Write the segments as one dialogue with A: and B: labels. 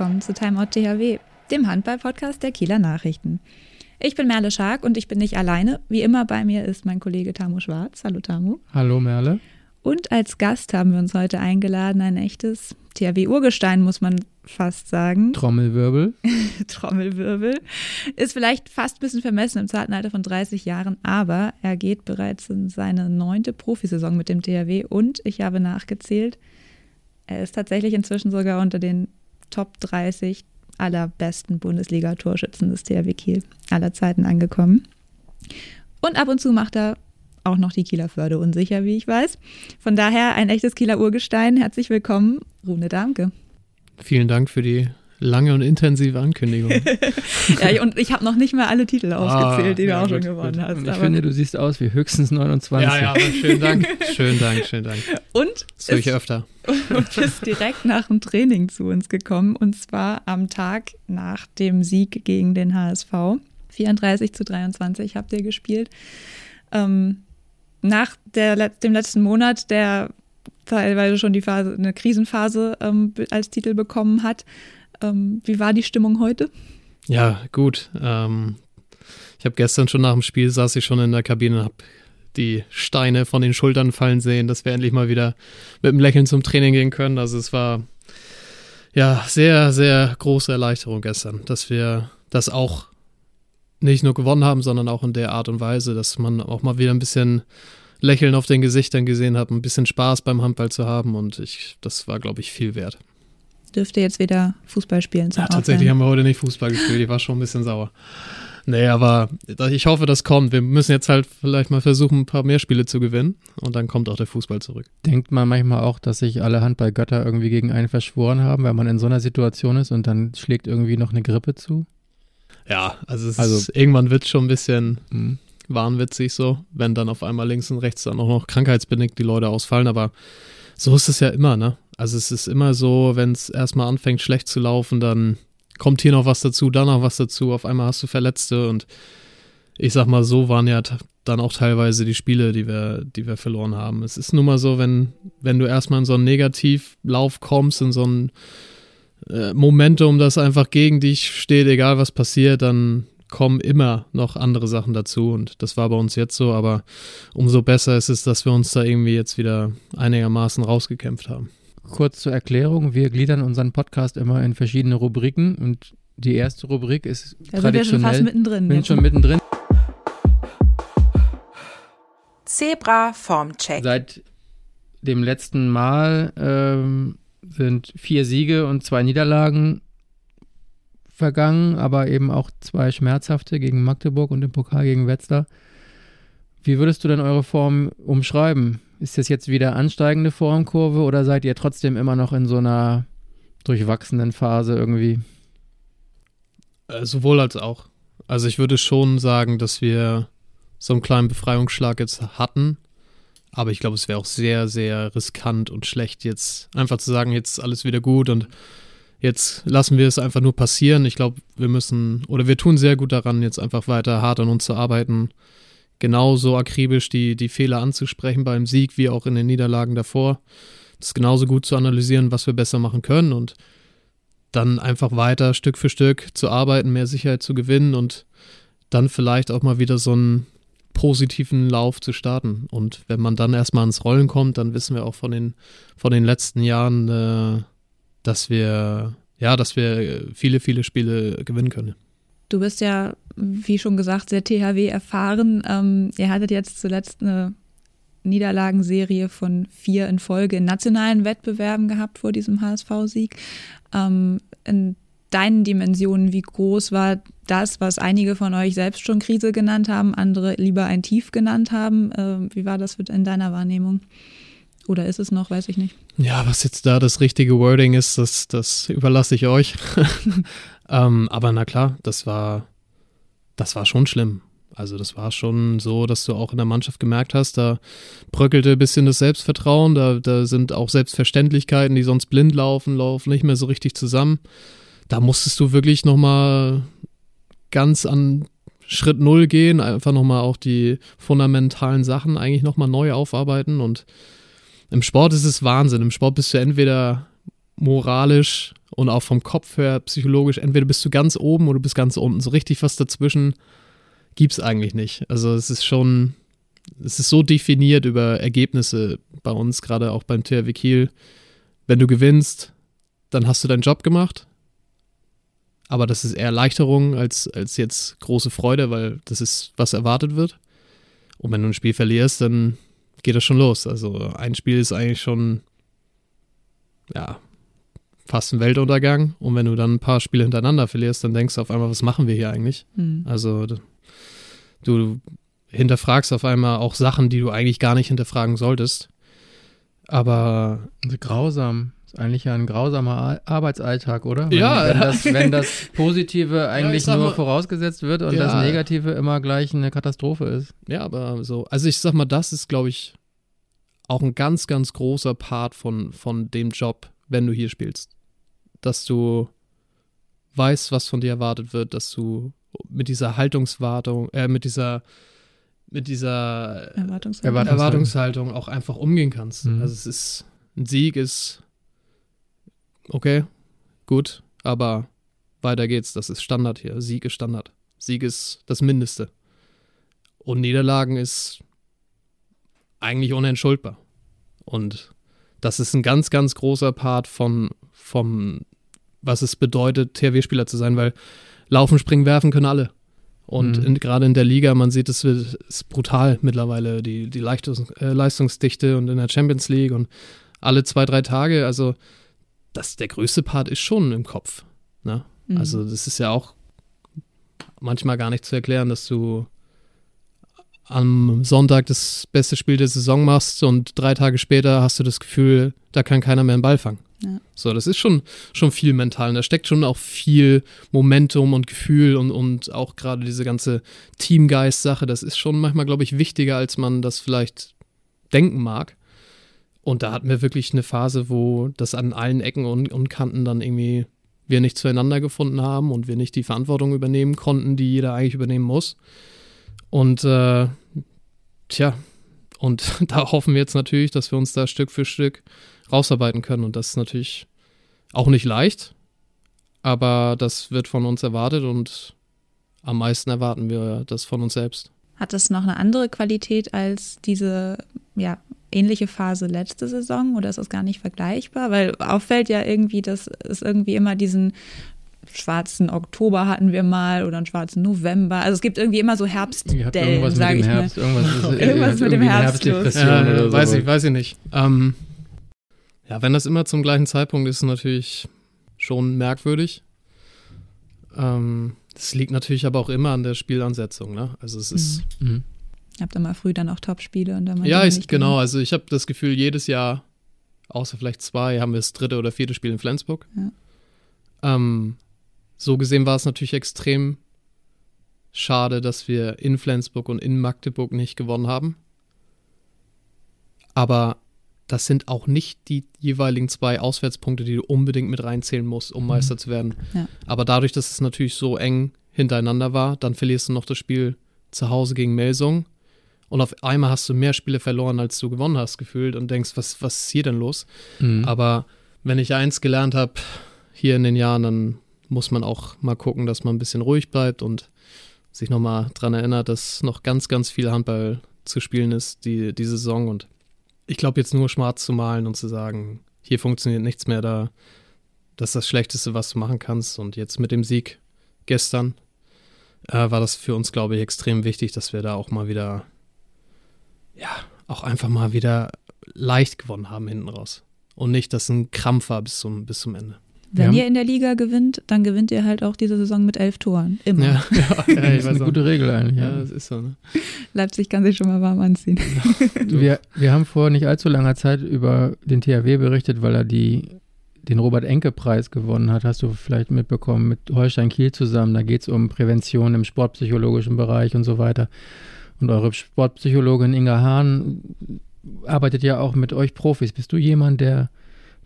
A: willkommen zu Timeout THW, dem Handball-Podcast der Kieler Nachrichten. Ich bin Merle Schark und ich bin nicht alleine. Wie immer bei mir ist mein Kollege Tamu Schwarz. Hallo Tamu.
B: Hallo Merle.
A: Und als Gast haben wir uns heute eingeladen, ein echtes THW-Urgestein, muss man fast sagen.
B: Trommelwirbel.
A: Trommelwirbel. Ist vielleicht fast ein bisschen vermessen im zarten Alter von 30 Jahren, aber er geht bereits in seine neunte Profisaison mit dem THW und ich habe nachgezählt, er ist tatsächlich inzwischen sogar unter den Top 30 aller besten Bundesliga-Torschützen des THW Kiel aller Zeiten angekommen. Und ab und zu macht er auch noch die Kieler Förde unsicher, wie ich weiß. Von daher ein echtes Kieler Urgestein. Herzlich willkommen, Rune Darmke.
B: Vielen Dank für die lange und intensive Ankündigung.
A: ja, und ich habe noch nicht mal alle Titel aufgezählt, ah, die du ja, auch gut, schon gewonnen gut. hast.
B: Und ich finde, du siehst aus wie höchstens 29.
C: Ja, ja, aber schönen Dank. schönen Dank, schönen Dank.
A: Und
B: das höre ich öfter.
A: Und bist direkt nach dem Training zu uns gekommen und zwar am Tag nach dem Sieg gegen den HSV. 34 zu 23 habt ihr gespielt. Ähm, nach der, dem letzten Monat, der teilweise schon die Phase, eine Krisenphase ähm, als Titel bekommen hat. Ähm, wie war die Stimmung heute?
B: Ja, gut. Ähm, ich habe gestern schon nach dem Spiel saß ich schon in der Kabine und habe die Steine von den Schultern fallen sehen, dass wir endlich mal wieder mit einem Lächeln zum Training gehen können. Also es war ja sehr, sehr große Erleichterung gestern, dass wir das auch nicht nur gewonnen haben, sondern auch in der Art und Weise, dass man auch mal wieder ein bisschen Lächeln auf den Gesichtern gesehen hat, ein bisschen Spaß beim Handball zu haben und ich, das war, glaube ich, viel wert.
A: Dürfte jetzt wieder Fußball spielen.
B: Ja, tatsächlich haben wir heute nicht Fußball gespielt, ich war schon ein bisschen sauer. Nee, aber ich hoffe, das kommt. Wir müssen jetzt halt vielleicht mal versuchen, ein paar mehr Spiele zu gewinnen und dann kommt auch der Fußball zurück. Denkt man manchmal auch, dass sich alle Handballgötter irgendwie gegen einen verschworen haben, wenn man in so einer Situation ist und dann schlägt irgendwie noch eine Grippe zu? Ja, also, also ist, irgendwann wird es schon ein bisschen mh. wahnwitzig so, wenn dann auf einmal links und rechts dann auch noch krankheitsbedingt die Leute ausfallen, aber so ist es ja immer, ne? Also es ist immer so, wenn es erstmal anfängt schlecht zu laufen, dann kommt hier noch was dazu, da noch was dazu, auf einmal hast du Verletzte und ich sag mal, so waren ja dann auch teilweise die Spiele, die wir, die wir verloren haben. Es ist nun mal so, wenn, wenn du erstmal in so einen Negativlauf kommst, in so ein äh, Momentum, das einfach gegen dich steht, egal was passiert, dann kommen immer noch andere Sachen dazu und das war bei uns jetzt so, aber umso besser ist es, dass wir uns da irgendwie jetzt wieder einigermaßen rausgekämpft haben. Kurz zur Erklärung, wir gliedern unseren Podcast immer in verschiedene Rubriken und die erste Rubrik ist da traditionell. Sind wir schon fast
A: mittendrin.
B: Bin schon mittendrin.
A: Zebra Formcheck.
B: Seit dem letzten Mal ähm, sind vier Siege und zwei Niederlagen vergangen, aber eben auch zwei schmerzhafte gegen Magdeburg und im Pokal gegen Wetzlar. Wie würdest du denn eure Form umschreiben? Ist das jetzt wieder ansteigende Formkurve oder seid ihr trotzdem immer noch in so einer durchwachsenen Phase irgendwie? Äh, sowohl als auch. Also ich würde schon sagen, dass wir so einen kleinen Befreiungsschlag jetzt hatten. Aber ich glaube, es wäre auch sehr, sehr riskant und schlecht, jetzt einfach zu sagen, jetzt ist alles wieder gut und jetzt lassen wir es einfach nur passieren. Ich glaube, wir müssen oder wir tun sehr gut daran, jetzt einfach weiter hart an uns zu arbeiten, genauso akribisch die, die Fehler anzusprechen beim Sieg wie auch in den Niederlagen davor. Das genauso gut zu analysieren, was wir besser machen können und dann einfach weiter Stück für Stück zu arbeiten, mehr Sicherheit zu gewinnen und dann vielleicht auch mal wieder so einen positiven Lauf zu starten. Und wenn man dann erstmal ins Rollen kommt, dann wissen wir auch von den, von den letzten Jahren, äh, dass wir, ja, dass wir viele, viele Spiele gewinnen können.
A: Du bist ja, wie schon gesagt, sehr THW erfahren. Ähm, ihr hattet jetzt zuletzt eine Niederlagenserie von vier in Folge in nationalen Wettbewerben gehabt vor diesem HSV-Sieg. Ähm, in deinen Dimensionen, wie groß war das, was einige von euch selbst schon Krise genannt haben, andere lieber ein Tief genannt haben? Äh, wie war das in deiner Wahrnehmung? Oder ist es noch, weiß ich nicht.
B: Ja, was jetzt da das richtige Wording ist, das, das überlasse ich euch. ähm, aber na klar, das war, das war schon schlimm. Also das war schon so, dass du auch in der Mannschaft gemerkt hast, da bröckelte ein bisschen das Selbstvertrauen, da, da sind auch Selbstverständlichkeiten, die sonst blind laufen, laufen nicht mehr so richtig zusammen. Da musstest du wirklich nochmal ganz an Schritt Null gehen, einfach nochmal auch die fundamentalen Sachen eigentlich nochmal neu aufarbeiten und im Sport ist es Wahnsinn. Im Sport bist du entweder moralisch und auch vom Kopf her psychologisch, entweder bist du ganz oben oder du bist ganz unten. So richtig was dazwischen gibt es eigentlich nicht. Also es ist schon, es ist so definiert über Ergebnisse bei uns, gerade auch beim THW Kiel. Wenn du gewinnst, dann hast du deinen Job gemacht. Aber das ist eher Erleichterung als, als jetzt große Freude, weil das ist, was erwartet wird. Und wenn du ein Spiel verlierst, dann geht das schon los. Also ein Spiel ist eigentlich schon, ja, fast ein Weltuntergang. Und wenn du dann ein paar Spiele hintereinander verlierst, dann denkst du auf einmal, was machen wir hier eigentlich? Mhm. Also du hinterfragst auf einmal auch Sachen, die du eigentlich gar nicht hinterfragen solltest. Aber.
C: Grausam. Ist eigentlich ja ein grausamer Arbeitsalltag, oder?
B: Wenn, ja.
C: Wenn das, wenn das Positive eigentlich ja, nur mal, vorausgesetzt wird und ja, das Negative immer gleich eine Katastrophe ist.
B: Ja, aber so. Also ich sag mal, das ist, glaube ich, auch ein ganz, ganz großer Part von, von dem Job, wenn du hier spielst. Dass du weißt, was von dir erwartet wird, dass du mit dieser Haltungswartung, äh, mit dieser mit dieser
A: Erwartungshaltung,
B: Erwartungshaltung auch einfach umgehen kannst. Mhm. Also es ist, ein Sieg ist okay, gut, aber weiter geht's. Das ist Standard hier. Sieg ist Standard. Sieg ist das Mindeste. Und Niederlagen ist eigentlich unentschuldbar. Und das ist ein ganz, ganz großer Part von, vom, was es bedeutet, THW-Spieler zu sein, weil Laufen, Springen, Werfen können alle. Und mhm. gerade in der Liga, man sieht, es ist brutal mittlerweile, die, die Leistungs, äh, Leistungsdichte und in der Champions League und alle zwei, drei Tage, also das, der größte Part ist schon im Kopf. Ne? Mhm. Also das ist ja auch manchmal gar nicht zu erklären, dass du am Sonntag das beste Spiel der Saison machst und drei Tage später hast du das Gefühl, da kann keiner mehr einen Ball fangen. Ja. So, das ist schon, schon viel mental. Und da steckt schon auch viel Momentum und Gefühl und, und auch gerade diese ganze Teamgeist-Sache. Das ist schon manchmal, glaube ich, wichtiger, als man das vielleicht denken mag. Und da hatten wir wirklich eine Phase, wo das an allen Ecken und, und Kanten dann irgendwie wir nicht zueinander gefunden haben und wir nicht die Verantwortung übernehmen konnten, die jeder eigentlich übernehmen muss. Und äh, tja, und da hoffen wir jetzt natürlich, dass wir uns da Stück für Stück rausarbeiten können. Und das ist natürlich auch nicht leicht, aber das wird von uns erwartet und am meisten erwarten wir das von uns selbst.
A: Hat das noch eine andere Qualität als diese ja, ähnliche Phase letzte Saison oder ist das gar nicht vergleichbar? Weil auffällt ja irgendwie, dass es irgendwie immer diesen schwarzen Oktober hatten wir mal oder einen schwarzen November. Also es gibt irgendwie immer so Herbstdellen, sage ich
C: Herbst,
A: mal.
C: Irgendwas, ist,
A: irgendwas mit dem Herbst.
B: Weiß ich, weiß ich nicht. Ähm, ja, wenn das immer zum gleichen Zeitpunkt ist, natürlich schon merkwürdig. Ähm, das liegt natürlich aber auch immer an der Spielansetzung. Ne? Also es ist.
A: Mhm. Mhm. Ihr habt immer früh dann auch Topspiele und dann
B: Ja, ich, genau. Also ich habe das Gefühl, jedes Jahr, außer vielleicht zwei, haben wir das dritte oder vierte Spiel in Flensburg. Ja. Ähm, so gesehen war es natürlich extrem schade, dass wir in Flensburg und in Magdeburg nicht gewonnen haben. Aber das sind auch nicht die jeweiligen zwei Auswärtspunkte, die du unbedingt mit reinzählen musst, um mhm. Meister zu werden. Ja. Aber dadurch, dass es natürlich so eng hintereinander war, dann verlierst du noch das Spiel zu Hause gegen Melsung. Und auf einmal hast du mehr Spiele verloren, als du gewonnen hast, gefühlt und denkst, was, was ist hier denn los? Mhm. Aber wenn ich eins gelernt habe hier in den Jahren, dann muss man auch mal gucken, dass man ein bisschen ruhig bleibt und sich nochmal daran erinnert, dass noch ganz, ganz viel Handball zu spielen ist, die, die Saison. Und ich glaube, jetzt nur schwarz zu malen und zu sagen, hier funktioniert nichts mehr, da, das ist das Schlechteste, was du machen kannst. Und jetzt mit dem Sieg gestern äh, war das für uns, glaube ich, extrem wichtig, dass wir da auch mal wieder, ja, auch einfach mal wieder leicht gewonnen haben hinten raus. Und nicht, dass ein Krampf war bis zum, bis zum Ende.
A: Wenn ja. ihr in der Liga gewinnt, dann gewinnt ihr halt auch diese Saison mit elf Toren. Immer. Ja,
C: ja, ja das ist eine gute Regel eigentlich. Ja,
B: das ist so. Ne?
A: Leipzig kann sich schon mal warm anziehen.
C: wir, wir haben vor nicht allzu langer Zeit über den THW berichtet, weil er die, den Robert-Enke-Preis gewonnen hat. Hast du vielleicht mitbekommen, mit Holstein Kiel zusammen. Da geht es um Prävention im sportpsychologischen Bereich und so weiter. Und eure Sportpsychologin Inga Hahn arbeitet ja auch mit euch Profis. Bist du jemand, der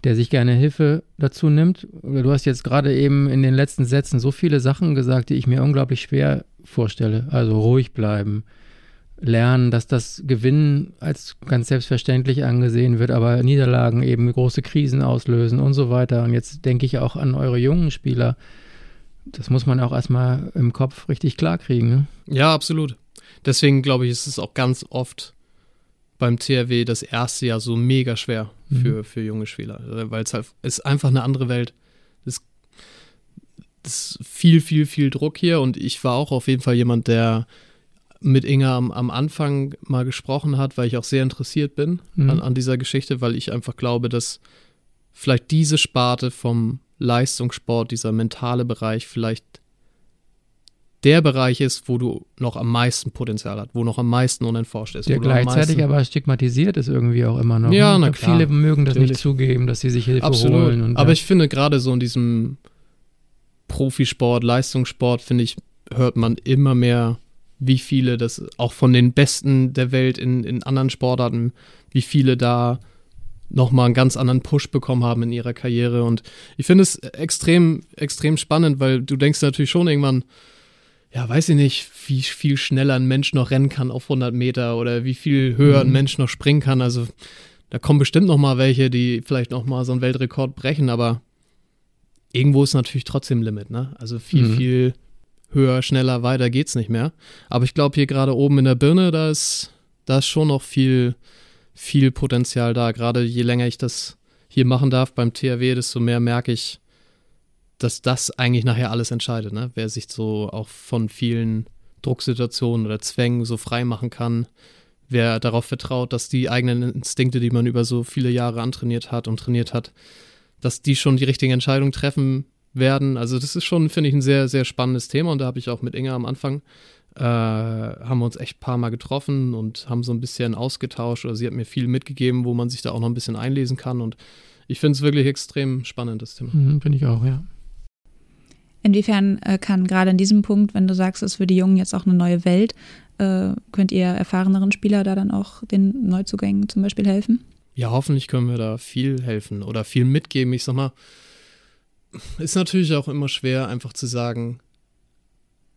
C: der sich gerne Hilfe dazu nimmt. Du hast jetzt gerade eben in den letzten Sätzen so viele Sachen gesagt, die ich mir unglaublich schwer vorstelle. Also ruhig bleiben, lernen, dass das Gewinnen als ganz selbstverständlich angesehen wird, aber Niederlagen eben große Krisen auslösen und so weiter. Und jetzt denke ich auch an eure jungen Spieler. Das muss man auch erstmal im Kopf richtig klar kriegen. Ne?
B: Ja, absolut. Deswegen glaube ich, ist es auch ganz oft beim TRW das erste Jahr so mega schwer für, mhm. für junge Spieler, weil es halt ist einfach eine andere Welt. Es ist viel, viel, viel Druck hier und ich war auch auf jeden Fall jemand, der mit Inga am, am Anfang mal gesprochen hat, weil ich auch sehr interessiert bin mhm. an, an dieser Geschichte, weil ich einfach glaube, dass vielleicht diese Sparte vom Leistungssport, dieser mentale Bereich vielleicht der Bereich ist, wo du noch am meisten Potenzial hast, wo noch am meisten unentforscht ist.
C: Der gleichzeitig aber stigmatisiert ist irgendwie auch immer noch.
B: Ja, ne? na klar.
C: Viele mögen das Natürlich. nicht zugeben, dass sie sich Hilfe Absolut. holen.
B: Aber ja. ich finde gerade so in diesem Profisport, Leistungssport, finde ich, hört man immer mehr wie viele das auch von den Besten der Welt in, in anderen Sportarten, wie viele da nochmal einen ganz anderen Push bekommen haben in ihrer Karriere. Und ich finde es extrem, extrem spannend, weil du denkst natürlich schon irgendwann, ja, weiß ich nicht, wie viel schneller ein Mensch noch rennen kann auf 100 Meter oder wie viel höher mhm. ein Mensch noch springen kann. Also da kommen bestimmt noch mal welche, die vielleicht noch mal so einen Weltrekord brechen, aber irgendwo ist natürlich trotzdem Limit, ne? Also viel, mhm. viel höher, schneller, weiter geht's nicht mehr. Aber ich glaube, hier gerade oben in der Birne, da ist, da ist schon noch viel, viel Potenzial da. Gerade je länger ich das hier machen darf beim THW, desto mehr merke ich, dass das eigentlich nachher alles entscheidet, ne? Wer sich so auch von vielen Drucksituationen oder Zwängen so frei machen kann, wer darauf vertraut, dass die eigenen Instinkte, die man über so viele Jahre antrainiert hat und trainiert hat, dass die schon die richtigen Entscheidungen treffen werden. Also das ist schon, finde ich, ein sehr, sehr spannendes Thema und da habe ich auch mit Inge am Anfang, äh, haben wir uns echt ein paar Mal getroffen und haben so ein bisschen ausgetauscht oder sie hat mir viel mitgegeben, wo man sich da auch noch ein bisschen einlesen kann und ich finde es wirklich extrem spannend, das Thema.
C: Mhm, finde ich auch, ja.
A: Inwiefern äh, kann gerade in diesem Punkt, wenn du sagst, es ist für die Jungen jetzt auch eine neue Welt, äh, könnt ihr erfahreneren Spieler da dann auch den Neuzugängen zum Beispiel helfen?
B: Ja, hoffentlich können wir da viel helfen oder viel mitgeben. Ich sag mal, ist natürlich auch immer schwer, einfach zu sagen,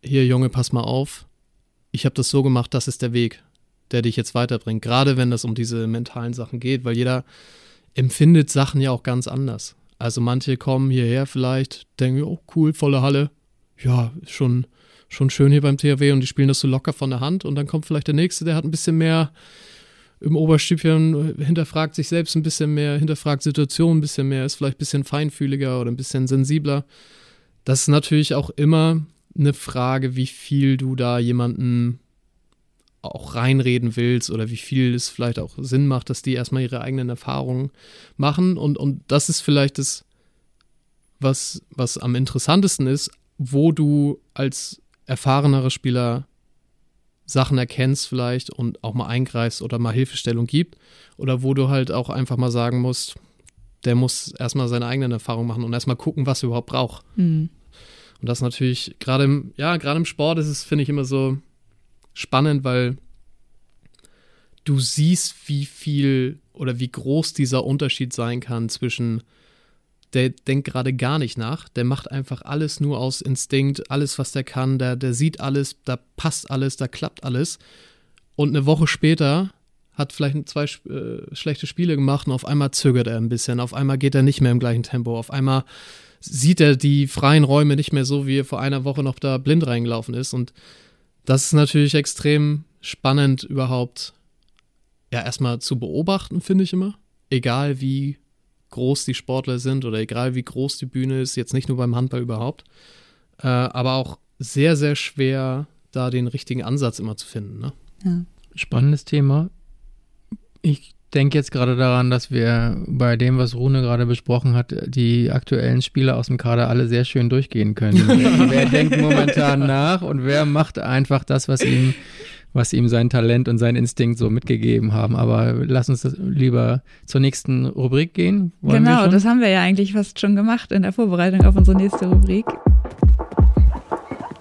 B: hier Junge, pass mal auf, ich habe das so gemacht, das ist der Weg, der dich jetzt weiterbringt. Gerade wenn es um diese mentalen Sachen geht, weil jeder empfindet Sachen ja auch ganz anders. Also manche kommen hierher vielleicht, denken, oh cool, volle Halle, ja, schon, schon schön hier beim THW und die spielen das so locker von der Hand und dann kommt vielleicht der nächste, der hat ein bisschen mehr im Oberstübchen hinterfragt sich selbst ein bisschen mehr, hinterfragt Situationen ein bisschen mehr, ist vielleicht ein bisschen feinfühliger oder ein bisschen sensibler. Das ist natürlich auch immer eine Frage, wie viel du da jemanden auch reinreden willst oder wie viel es vielleicht auch Sinn macht, dass die erstmal ihre eigenen Erfahrungen machen. Und, und das ist vielleicht das, was, was am interessantesten ist, wo du als erfahrenerer Spieler Sachen erkennst vielleicht und auch mal eingreifst oder mal Hilfestellung gibt. Oder wo du halt auch einfach mal sagen musst, der muss erstmal seine eigenen Erfahrungen machen und erstmal gucken, was er überhaupt braucht. Mhm. Und das natürlich, gerade im, ja, gerade im Sport ist es, finde ich, immer so spannend, weil du siehst, wie viel oder wie groß dieser Unterschied sein kann zwischen der denkt gerade gar nicht nach, der macht einfach alles nur aus Instinkt, alles, was der kann, der, der sieht alles, da passt alles, da klappt alles. Und eine Woche später hat vielleicht zwei äh, schlechte Spiele gemacht und auf einmal zögert er ein bisschen, auf einmal geht er nicht mehr im gleichen Tempo, auf einmal sieht er die freien Räume nicht mehr so, wie er vor einer Woche noch da blind reingelaufen ist. Und das ist natürlich extrem spannend überhaupt, ja, erstmal zu beobachten, finde ich immer. Egal wie groß die Sportler sind oder egal wie groß die Bühne ist, jetzt nicht nur beim Handball überhaupt, äh, aber auch sehr, sehr schwer, da den richtigen Ansatz immer zu finden. Ne?
C: Ja. Spannendes Thema. Ich denke jetzt gerade daran, dass wir bei dem, was Rune gerade besprochen hat, die aktuellen Spieler aus dem Kader alle sehr schön durchgehen können. wer, denkt momentan nach und wer macht einfach das, was ihm was ihm sein Talent und sein Instinkt so mitgegeben haben. Aber lass uns lieber zur nächsten Rubrik gehen.
A: Wollen genau, das haben wir ja eigentlich fast schon gemacht in der Vorbereitung auf unsere nächste Rubrik.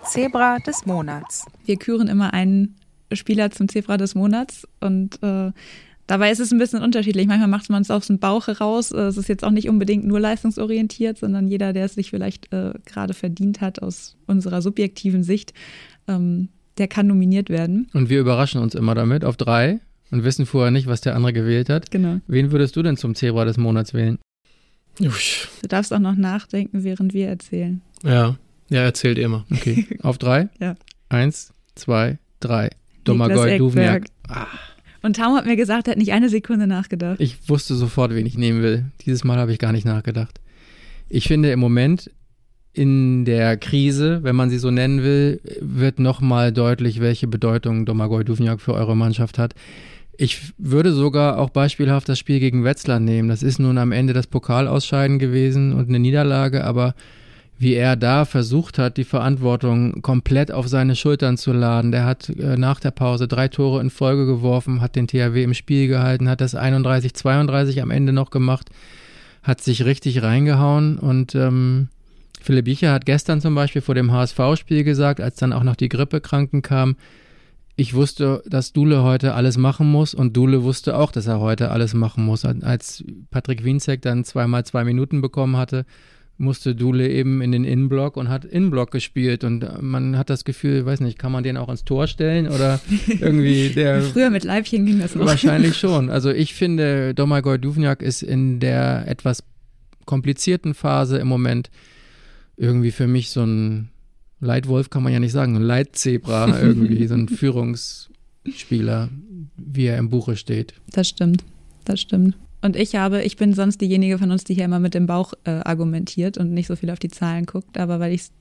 D: Zebra des Monats.
A: Wir küren immer einen Spieler zum Zebra des Monats und äh, Dabei ist es ein bisschen unterschiedlich. Manchmal macht man es aus dem Bauch heraus. Äh, es ist jetzt auch nicht unbedingt nur leistungsorientiert, sondern jeder, der es sich vielleicht äh, gerade verdient hat aus unserer subjektiven Sicht, ähm, der kann nominiert werden.
C: Und wir überraschen uns immer damit auf drei und wissen vorher nicht, was der andere gewählt hat.
A: Genau.
C: Wen würdest du denn zum Zebra des Monats wählen?
B: Ui.
A: Du darfst auch noch nachdenken, während wir erzählen.
B: Ja, ja, erzählt immer.
C: Okay, auf drei?
A: Ja.
C: Eins, zwei, drei.
A: Niklas
C: Domagoj. Duvniak.
A: Und Taum hat mir gesagt, er hat nicht eine Sekunde nachgedacht.
C: Ich wusste sofort, wen ich nehmen will. Dieses Mal habe ich gar nicht nachgedacht. Ich finde im Moment in der Krise, wenn man sie so nennen will, wird nochmal deutlich, welche Bedeutung Domagoj Duvniak für eure Mannschaft hat. Ich würde sogar auch beispielhaft das Spiel gegen Wetzlar nehmen. Das ist nun am Ende das Pokalausscheiden gewesen und eine Niederlage, aber wie er da versucht hat, die Verantwortung komplett auf seine Schultern zu laden. Der hat äh, nach der Pause drei Tore in Folge geworfen, hat den THW im Spiel gehalten, hat das 31-32 am Ende noch gemacht, hat sich richtig reingehauen und ähm, Philipp Biecher hat gestern zum Beispiel vor dem HSV-Spiel gesagt, als dann auch noch die Grippekranken kamen, ich wusste, dass Dule heute alles machen muss und Dule wusste auch, dass er heute alles machen muss. Als Patrick Wienzek dann zweimal zwei Minuten bekommen hatte, musste Dule eben in den Innenblock und hat Innenblock gespielt und man hat das Gefühl, weiß nicht, kann man den auch ins Tor stellen oder irgendwie der
A: Früher mit Leibchen ging das noch.
C: wahrscheinlich schon. Also ich finde, Domagoj Duvniak ist in der etwas komplizierten Phase im Moment irgendwie für mich so ein Leitwolf kann man ja nicht sagen, ein Leitzebra irgendwie, so ein Führungsspieler, wie er im Buche steht.
A: Das stimmt, das stimmt. Und ich habe, ich bin sonst diejenige von uns, die hier immer mit dem Bauch äh, argumentiert und nicht so viel auf die Zahlen guckt, aber weil ich es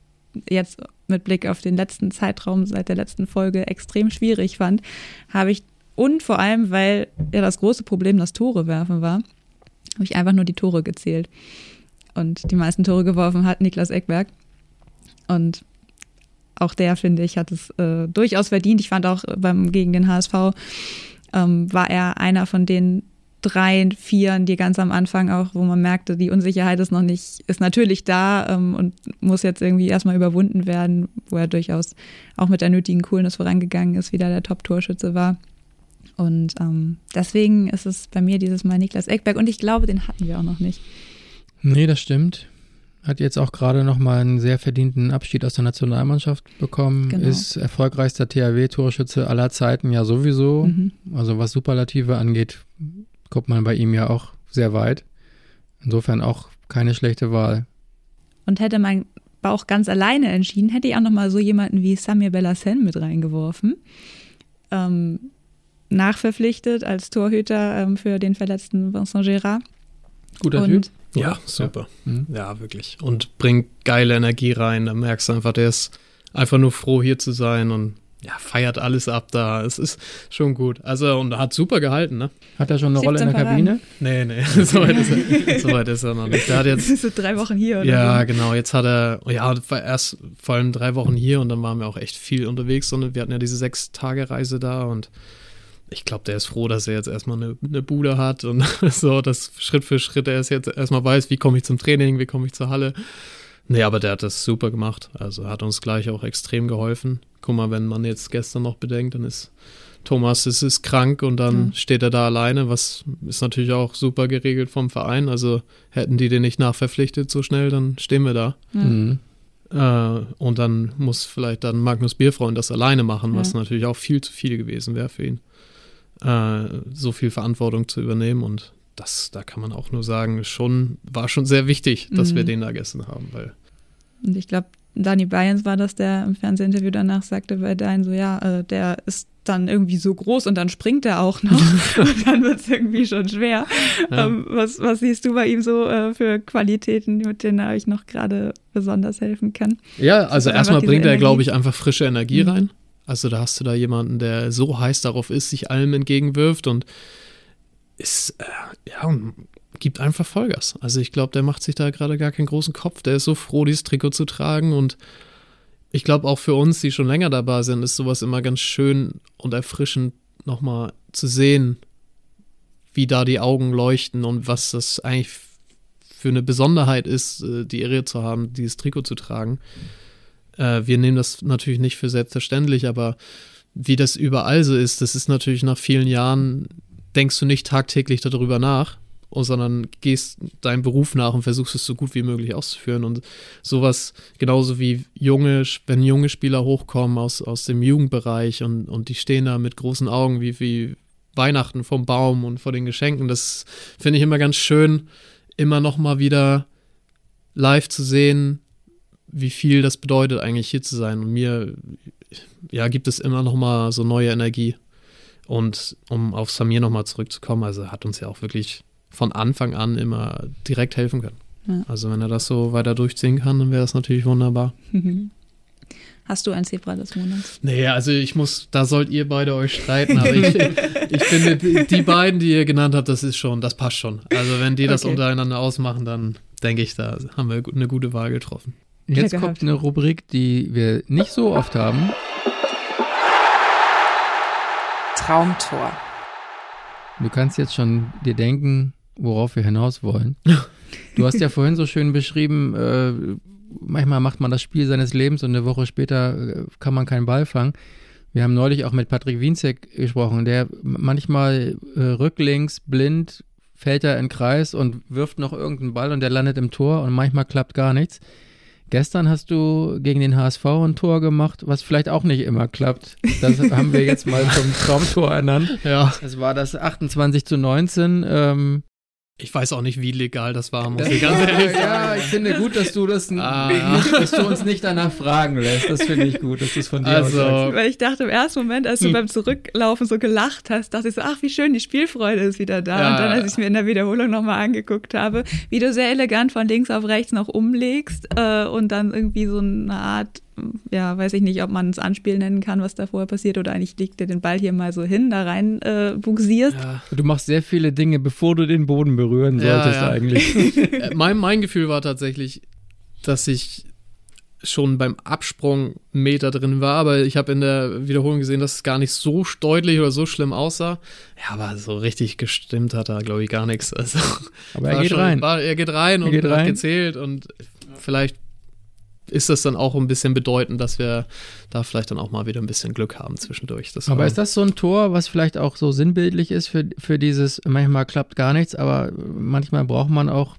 A: jetzt mit Blick auf den letzten Zeitraum seit der letzten Folge extrem schwierig fand, habe ich, und vor allem, weil ja das große Problem das Tore werfen war, habe ich einfach nur die Tore gezählt. Und die meisten Tore geworfen hat Niklas Eckberg. Und auch der, finde ich, hat es äh, durchaus verdient. Ich fand auch beim, gegen den HSV ähm, war er einer von den drei, vieren, die ganz am Anfang auch, wo man merkte, die Unsicherheit ist noch nicht, ist natürlich da ähm, und muss jetzt irgendwie erstmal überwunden werden, wo er durchaus auch mit der nötigen Coolness vorangegangen ist, wieder der Top-Torschütze war. Und ähm, deswegen ist es bei mir dieses Mal Niklas Eckberg und ich glaube, den hatten wir auch noch nicht.
C: Nee, das stimmt. Hat jetzt auch gerade nochmal einen sehr verdienten Abschied aus der Nationalmannschaft bekommen.
A: Genau.
C: Ist erfolgreichster THW-Torschütze aller Zeiten ja sowieso.
A: Mhm.
C: Also was Superlative angeht, kommt man bei ihm ja auch sehr weit. Insofern auch keine schlechte Wahl.
A: Und hätte mein Bauch ganz alleine entschieden, hätte ich auch noch mal so jemanden wie Samir Bellassen mit reingeworfen. Ähm, nachverpflichtet als Torhüter ähm, für den verletzten Vincent Gérard.
C: Guter
A: Und
C: Typ.
B: Ja, super.
C: Mhm.
B: Ja, wirklich. Und bringt geile Energie rein. Da merkst du einfach, der ist einfach nur froh, hier zu sein und ja, feiert alles ab da. Es ist schon gut. Also, und hat super gehalten, ne?
C: Hat er schon eine Rolle in
A: 17
C: der Kabine?
B: Nee, nee, so weit ist er, so weit ist er noch nicht. Der hat jetzt,
A: so drei Wochen hier oder
B: ja,
A: so.
B: genau, jetzt hat er, ja, war erst vor allem drei Wochen hier und dann waren wir auch echt viel unterwegs und wir hatten ja diese sechs Tage Reise da und ich glaube, der ist froh, dass er jetzt erstmal eine, eine Bude hat und so, dass Schritt für Schritt er es jetzt erstmal weiß, wie komme ich zum Training, wie komme ich zur Halle. Nee, aber der hat das super gemacht. Also hat uns gleich auch extrem geholfen. Guck mal, wenn man jetzt gestern noch bedenkt, dann ist Thomas es ist krank und dann
A: Ja.
B: steht er da alleine, was ist natürlich auch super geregelt vom Verein. Also hätten die den nicht nachverpflichtet so schnell, dann stehen wir da.
C: Mhm.
B: Äh, und dann muss vielleicht dann Magnus Bierfreund das alleine machen, was
A: Ja.
B: natürlich auch viel zu viel gewesen wäre für ihn. Äh, so viel Verantwortung zu übernehmen und das, da kann man auch nur sagen, schon, war schon sehr wichtig, dass wir
A: Mhm.
B: den da gestern haben, weil
A: Und ich glaube, Dani Bayens war das, der im Fernsehinterview danach sagte bei Dein so, ja, äh, der ist dann irgendwie so groß und dann springt er auch noch und dann wird es irgendwie schon schwer.
B: Ja.
A: Ähm, was, was siehst du bei ihm so äh, für Qualitäten, mit denen er euch noch gerade besonders helfen kann?
B: Ja, also erstmal bringt er, glaube ich, einfach frische Energie
A: Mhm.
B: rein. Also da hast du da jemanden, der so heiß darauf ist, sich allem entgegenwirft und ist, äh, ja, gibt einfach Vollgas. Also ich glaube, der macht sich da gerade gar keinen großen Kopf. Der ist so froh, dieses Trikot zu tragen und ich glaube auch für uns, die schon länger dabei sind, ist sowas immer ganz schön und erfrischend nochmal zu sehen, wie da die Augen leuchten und was das eigentlich für eine Besonderheit ist, äh, die Ehre zu haben, dieses Trikot zu tragen. Äh, wir nehmen das natürlich nicht für selbstverständlich, aber wie das überall so ist, das ist natürlich nach vielen Jahren, denkst du nicht tagtäglich darüber nach. Sondern gehst deinem Beruf nach und versuchst es so gut wie möglich auszuführen. Und sowas, genauso wie junge, wenn junge Spieler hochkommen aus, aus dem Jugendbereich und, und die stehen da mit großen Augen wie, wie Weihnachten vom Baum und vor den Geschenken, das finde ich immer ganz schön, immer noch mal wieder live zu sehen, wie viel das bedeutet, eigentlich hier zu sein. Und mir, ja, gibt es immer noch mal so neue Energie. Und um auf Samir noch mal zurückzukommen, also hat uns ja auch wirklich von Anfang an immer direkt helfen können. Ja. Also wenn er das so weiter durchziehen kann, dann wäre das natürlich wunderbar.
A: Hast du ein Zebra des Monats?
B: Nee, also ich muss, da sollt ihr beide euch streiten, aber ich, ich finde, die, die, beiden, die ihr genannt habt, das ist schon, das passt schon. Also wenn die das okay. untereinander ausmachen, dann denke ich, da haben wir eine gute Wahl getroffen.
C: Jetzt kommt eine Rubrik, die wir nicht so oft haben.
D: Traumtor.
C: Du kannst jetzt schon dir denken, worauf wir hinaus wollen. Du hast ja vorhin so schön beschrieben, äh, manchmal macht man das Spiel seines Lebens und eine Woche später äh, kann man keinen Ball fangen. Wir haben neulich auch mit Patrick Wienzek gesprochen, der manchmal äh, rücklinks blind fällt er in den Kreis und wirft noch irgendeinen Ball und der landet im Tor und manchmal klappt gar nichts. Gestern hast du gegen den HSV ein Tor gemacht, was vielleicht auch nicht immer klappt. Das haben wir jetzt mal zum Traumtor ernannt. Ja. Es war das 28 zu 19. Ähm,
B: ich weiß auch nicht, wie legal das war,
C: muss ich ganz ehrlich sagen. Ja, ich finde gut, dass du das ah. nicht, dass du uns nicht danach fragen lässt. Das finde ich gut, dass du es von dir also, aus
A: Weil ich dachte im ersten Moment, als du hm. beim Zurücklaufen so gelacht hast, dachte ich so, ach, wie schön, die Spielfreude ist wieder da. Ja. Und dann, als ich es mir in der Wiederholung nochmal angeguckt habe, wie du sehr elegant von links auf rechts noch umlegst äh, und dann irgendwie so eine Art ja, weiß ich nicht, ob man es Anspiel nennen kann, was da vorher passiert, oder eigentlich legt dir den Ball hier mal so hin, da rein äh, bugsierst. Ja.
C: Du machst sehr viele Dinge, bevor du den Boden berühren solltest ja, ja. eigentlich.
B: Äh, mein, mein Gefühl war tatsächlich, dass ich schon beim Absprung Meter drin war, aber ich habe in der Wiederholung gesehen, dass es gar nicht so deutlich oder so schlimm aussah. Ja, aber so richtig gestimmt hat er, glaube ich, gar nichts. Also,
C: aber er geht schon, rein.
B: War, er geht rein er und geht hat rein. gezählt und vielleicht ist das dann auch ein bisschen bedeutend, dass wir da vielleicht dann auch mal wieder ein bisschen Glück haben zwischendurch.
C: Das aber ist das so ein Tor, was vielleicht auch so sinnbildlich ist für, für dieses, manchmal klappt gar nichts, aber manchmal braucht man auch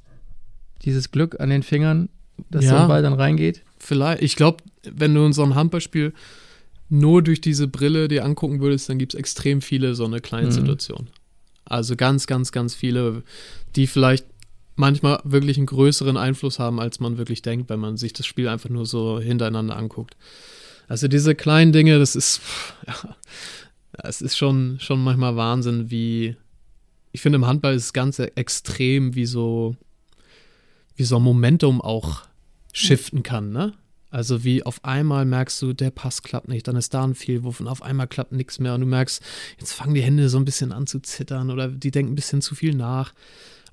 C: dieses Glück an den Fingern, dass ja, so ein Ball dann reingeht?
B: Vielleicht. Ich glaube, wenn du in so einem Handballspiel nur durch diese Brille dir angucken würdest, dann gibt es extrem viele so eine kleine mhm. Situation. Also ganz, ganz, ganz viele, die vielleicht manchmal wirklich einen größeren Einfluss haben, als man wirklich denkt, wenn man sich das Spiel einfach nur so hintereinander anguckt. Also diese kleinen Dinge, das ist, ja, es ist schon, schon manchmal Wahnsinn, wie, ich finde im Handball ist es ganz extrem, wie so, wie so ein Momentum auch shiften kann, ne? Also wie auf einmal merkst du, der Pass klappt nicht, dann ist da ein Fehlwurf und auf einmal klappt nichts mehr und du merkst, jetzt fangen die Hände so ein bisschen an zu zittern oder die denken ein bisschen zu viel nach.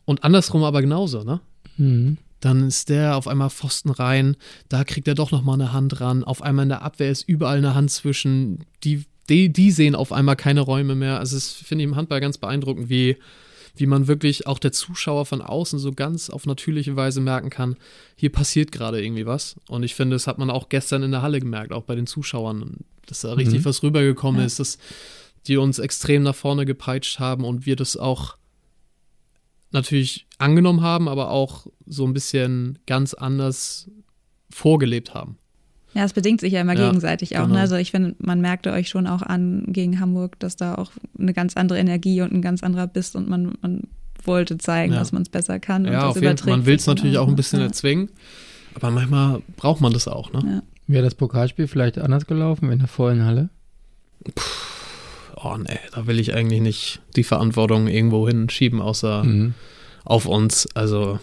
B: Und andersrum aber genauso, ne? Mhm. Dann ist der auf einmal Pfosten rein, da kriegt er doch nochmal eine Hand ran. Auf einmal in der Abwehr ist überall eine Hand zwischen. Die, die, die sehen auf einmal keine Räume mehr. Also, es finde ich im Handball ganz beeindruckend, wie, wie man wirklich auch der Zuschauer von außen so ganz auf natürliche Weise merken kann, hier passiert gerade irgendwie was. Und ich finde, das hat man auch gestern in der Halle gemerkt, auch bei den Zuschauern, dass da richtig mhm. was rübergekommen ja. ist, dass die uns extrem nach vorne gepeitscht haben und wir das auch natürlich angenommen haben, aber auch so ein bisschen ganz anders vorgelebt haben.
A: Ja, es bedingt sich ja immer ja, gegenseitig auch. Ne? Genau. Ne? Also ich finde, man merkte euch schon auch an gegen Hamburg, dass da auch eine ganz andere Energie und ein ganz anderer Biss und man, man wollte zeigen, ja. dass man es besser kann.
B: Ja, auf jeden Fall. Man will es natürlich auch ein bisschen ja. erzwingen, aber manchmal braucht man das auch. Ne?
C: Wäre das Pokalspiel vielleicht anders gelaufen in der vollen Halle?
B: Puh oh nee, da will ich eigentlich nicht die Verantwortung irgendwo hinschieben, außer mhm. auf uns. Also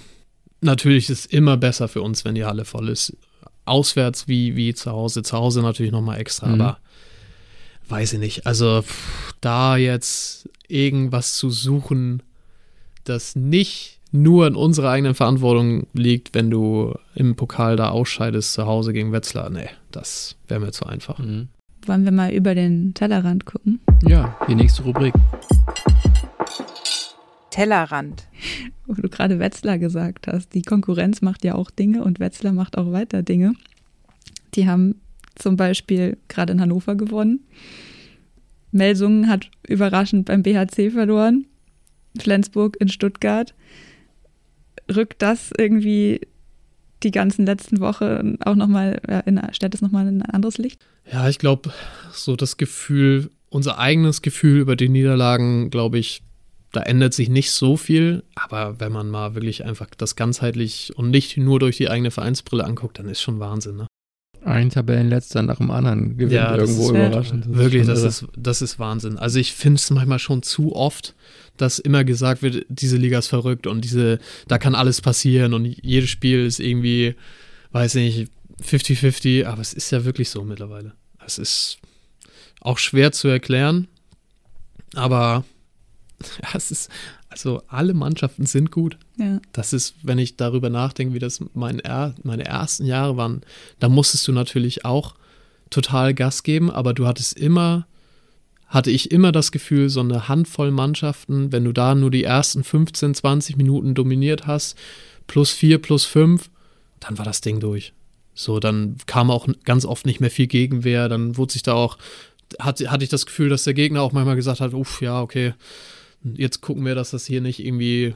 B: natürlich ist es immer besser für uns, wenn die Halle voll ist. Auswärts wie, wie zu Hause. Zu Hause natürlich nochmal extra, mhm. aber weiß ich nicht. Also pff, da jetzt irgendwas zu suchen, das nicht nur in unserer eigenen Verantwortung liegt, wenn du im Pokal da ausscheidest zu Hause gegen Wetzlar. Nee, das wäre mir zu einfach. Mhm.
A: Wollen wir mal über den Tellerrand gucken?
C: Ja, die nächste Rubrik.
D: Tellerrand.
A: Wo du gerade Wetzlar gesagt hast. Die Konkurrenz macht ja auch Dinge und Wetzlar macht auch weiter Dinge. Die haben zum Beispiel gerade in Hannover gewonnen. Melsungen hat überraschend beim BHC verloren. Flensburg in Stuttgart. Rückt das irgendwie die ganzen letzten Wochen auch nochmal, äh, stellt es nochmal in ein anderes Licht?
B: Ja, ich glaube, so das Gefühl, unser eigenes Gefühl über die Niederlagen, glaube ich, da ändert sich nicht so viel. Aber wenn man mal wirklich einfach das ganzheitlich und nicht nur durch die eigene Vereinsbrille anguckt, dann ist schon Wahnsinn, ne?
C: Ein Tabellenletzter nach dem anderen gewinnt
B: Ja,
C: irgendwo überraschend. Das
B: Wirklich, das
C: irre.
B: ist, das ist Wahnsinn. Also ich finde es manchmal schon zu oft, dass immer gesagt wird, diese Liga ist verrückt und diese, da kann alles passieren und jedes Spiel ist irgendwie, weiß nicht, 50-50, aber es ist ja wirklich so mittlerweile. Es ist auch schwer zu erklären, aber ja, es ist, also alle Mannschaften sind gut.
A: Ja.
B: Das ist, wenn ich darüber nachdenke, wie das mein meine ersten Jahre waren, da musstest du natürlich auch total Gas geben, aber du hattest immer, hatte ich immer das Gefühl, so eine Handvoll Mannschaften, wenn du da nur die ersten 15, 20 Minuten dominiert hast, plus vier, plus fünf, dann war das Ding durch. So, dann kam auch ganz oft nicht mehr viel Gegenwehr, dann wurde sich da auch, hatte, hatte ich das Gefühl, dass der Gegner auch manchmal gesagt hat, uff, ja, okay, jetzt gucken wir, dass das hier nicht irgendwie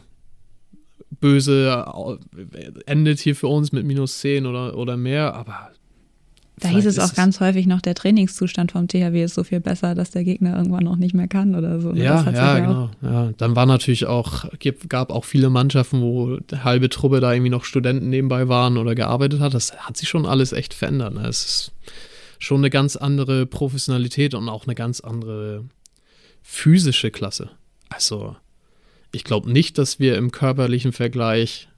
B: böse äh, endet hier für uns mit minus 10 oder, oder mehr, aber
A: Da hieß es auch ganz häufig noch, der Trainingszustand vom THW ist so viel besser, dass der Gegner irgendwann noch nicht mehr kann oder so. ne?
B: Ja,
A: hat
B: ja, genau. Ja, dann war natürlich auch, gab auch viele Mannschaften, wo halbe Truppe da irgendwie noch Studenten nebenbei waren oder gearbeitet hat. Das hat sich schon alles echt verändert. Ne? Es ist schon eine ganz andere Professionalität und auch eine ganz andere physische Klasse. Also, ich glaube nicht, dass wir im körperlichen Vergleich,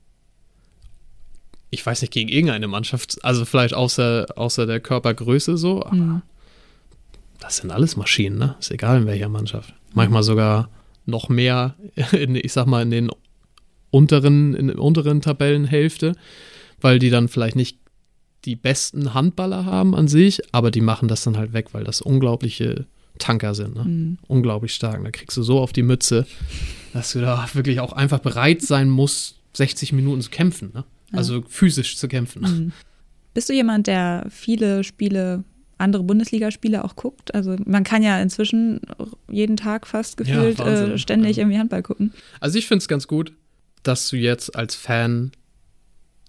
B: ich weiß nicht, gegen irgendeine Mannschaft, also vielleicht außer, außer der Körpergröße so, aber
A: Mhm.
B: das sind alles Maschinen, ne? Ist egal in welcher Mannschaft. Manchmal sogar noch mehr, in, ich sag mal, in den unteren, in der unteren Tabellenhälfte, weil die dann vielleicht nicht die besten Handballer haben an sich, aber die machen das dann halt weg, weil das unglaubliche Tanker sind, ne?
A: Mhm.
B: Unglaublich stark. Da kriegst du so auf die Mütze, dass du da wirklich auch einfach bereit sein musst, 60 Minuten zu kämpfen, ne?
A: Ja.
B: Also physisch zu kämpfen.
A: Mhm. Bist du jemand, der viele Spiele, andere Bundesligaspiele auch guckt? Also man kann ja inzwischen jeden Tag fast gefühlt
B: Wahnsinn.
A: äh, ständig
B: Ja.
A: irgendwie Handball gucken.
B: Also ich finde es ganz gut, dass du jetzt als Fan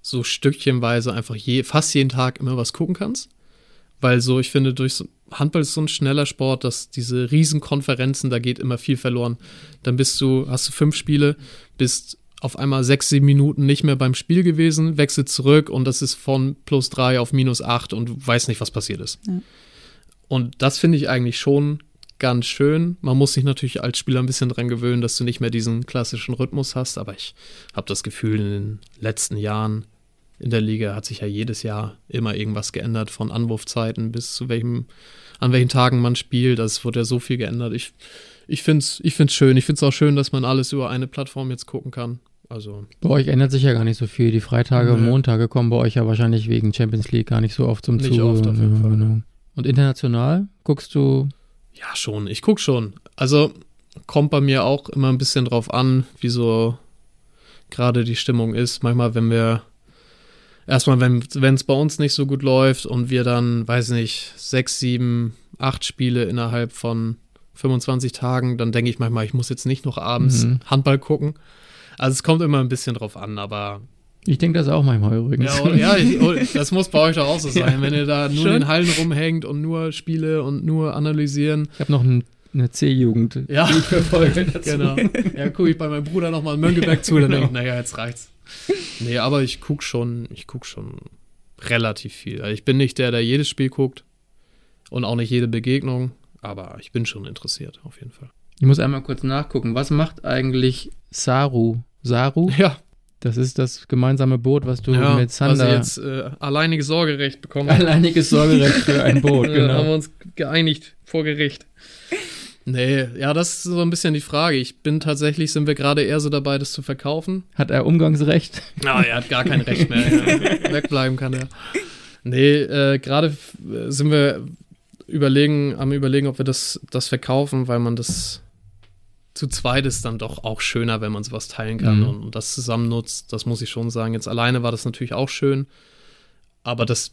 B: so stückchenweise einfach je, fast jeden Tag immer was gucken kannst. Weil so, ich finde, durch so, Handball ist so ein schneller Sport, dass diese Riesenkonferenzen, da geht immer viel verloren. Dann bist du, hast du fünf Spiele, bist auf einmal sechs, sieben Minuten nicht mehr beim Spiel gewesen, wechselt zurück und das ist von plus drei auf minus acht und du weißt nicht, was passiert ist.
A: Ja.
B: Und das finde ich eigentlich schon ganz schön. Man muss sich natürlich als Spieler ein bisschen dran gewöhnen, dass du nicht mehr diesen klassischen Rhythmus hast, aber ich habe das Gefühl, in den letzten Jahren in der Liga hat sich ja jedes Jahr immer irgendwas geändert, von Anwurfzeiten bis zu welchem, an welchen Tagen man spielt. Das wurde ja so viel geändert. Ich, ich finde es ich find's schön. Ich finde es auch schön, dass man alles über eine Plattform jetzt gucken kann. Also,
C: Bei euch ändert sich ja gar nicht so viel. Die Freitage und. Montage kommen bei euch ja wahrscheinlich wegen Champions League gar nicht so oft zum
B: Nicht
C: Zuge.
B: oft, auf jeden
C: Ja,
B: Fall.
C: genau. Und international guckst du
B: ja, schon. Ich gucke schon. Also, kommt bei mir auch immer ein bisschen drauf an, wie so gerade die Stimmung ist. Manchmal, wenn wir erstmal, wenn es bei uns nicht so gut läuft und wir dann, weiß nicht, sechs, sieben, acht Spiele innerhalb von 25 Tagen, dann denke ich manchmal, ich muss jetzt nicht noch abends
C: Mhm.
B: Handball gucken. Also es kommt immer ein bisschen drauf an, aber
C: Ich denke das auch manchmal übrigens.
B: ja, ja ich, oh, das muss bei euch doch auch so sein, wenn ihr da nur
A: Schon.
B: in den Hallen rumhängt und nur Spiele und nur analysieren.
C: Ich habe noch ein, eine C-Jugend,
B: Ja.
C: die ich verfolge dazu.
B: Genau. Ja, gucke ich bei meinem Bruder nochmal in Mönckeberg zu, dann denke ich, naja, jetzt reicht's. Nee, aber ich gucke schon, ich gucke schon relativ viel. Also ich bin nicht der, der jedes Spiel guckt und auch nicht jede Begegnung, aber ich bin schon interessiert, auf jeden Fall.
C: Ich muss einmal kurz nachgucken. Was macht eigentlich Saru? Saru?
B: Ja,
C: Das ist das gemeinsame Boot, was du
B: ja
C: mit Sander.
B: jetzt äh, alleiniges Sorgerecht bekommen
C: Alleiniges Sorgerecht für ein Boot,
B: Ja, haben
C: genau.
B: wir uns geeinigt vor Gericht. Nee, ja, das ist so ein bisschen die Frage. Ich bin tatsächlich, sind wir gerade eher so dabei, das zu verkaufen.
C: Hat er Umgangsrecht?
B: Na, er hat gar kein Recht mehr. Ja. Wegbleiben kann er. Nee, äh, gerade f- sind wir überlegen, am überlegen, ob wir das, das verkaufen, weil man das zu zweit ist dann doch auch schöner, wenn man sowas teilen kann
C: Mhm.
B: und, und das zusammen nutzt. Das muss ich schon sagen. Jetzt alleine war das natürlich auch schön, aber das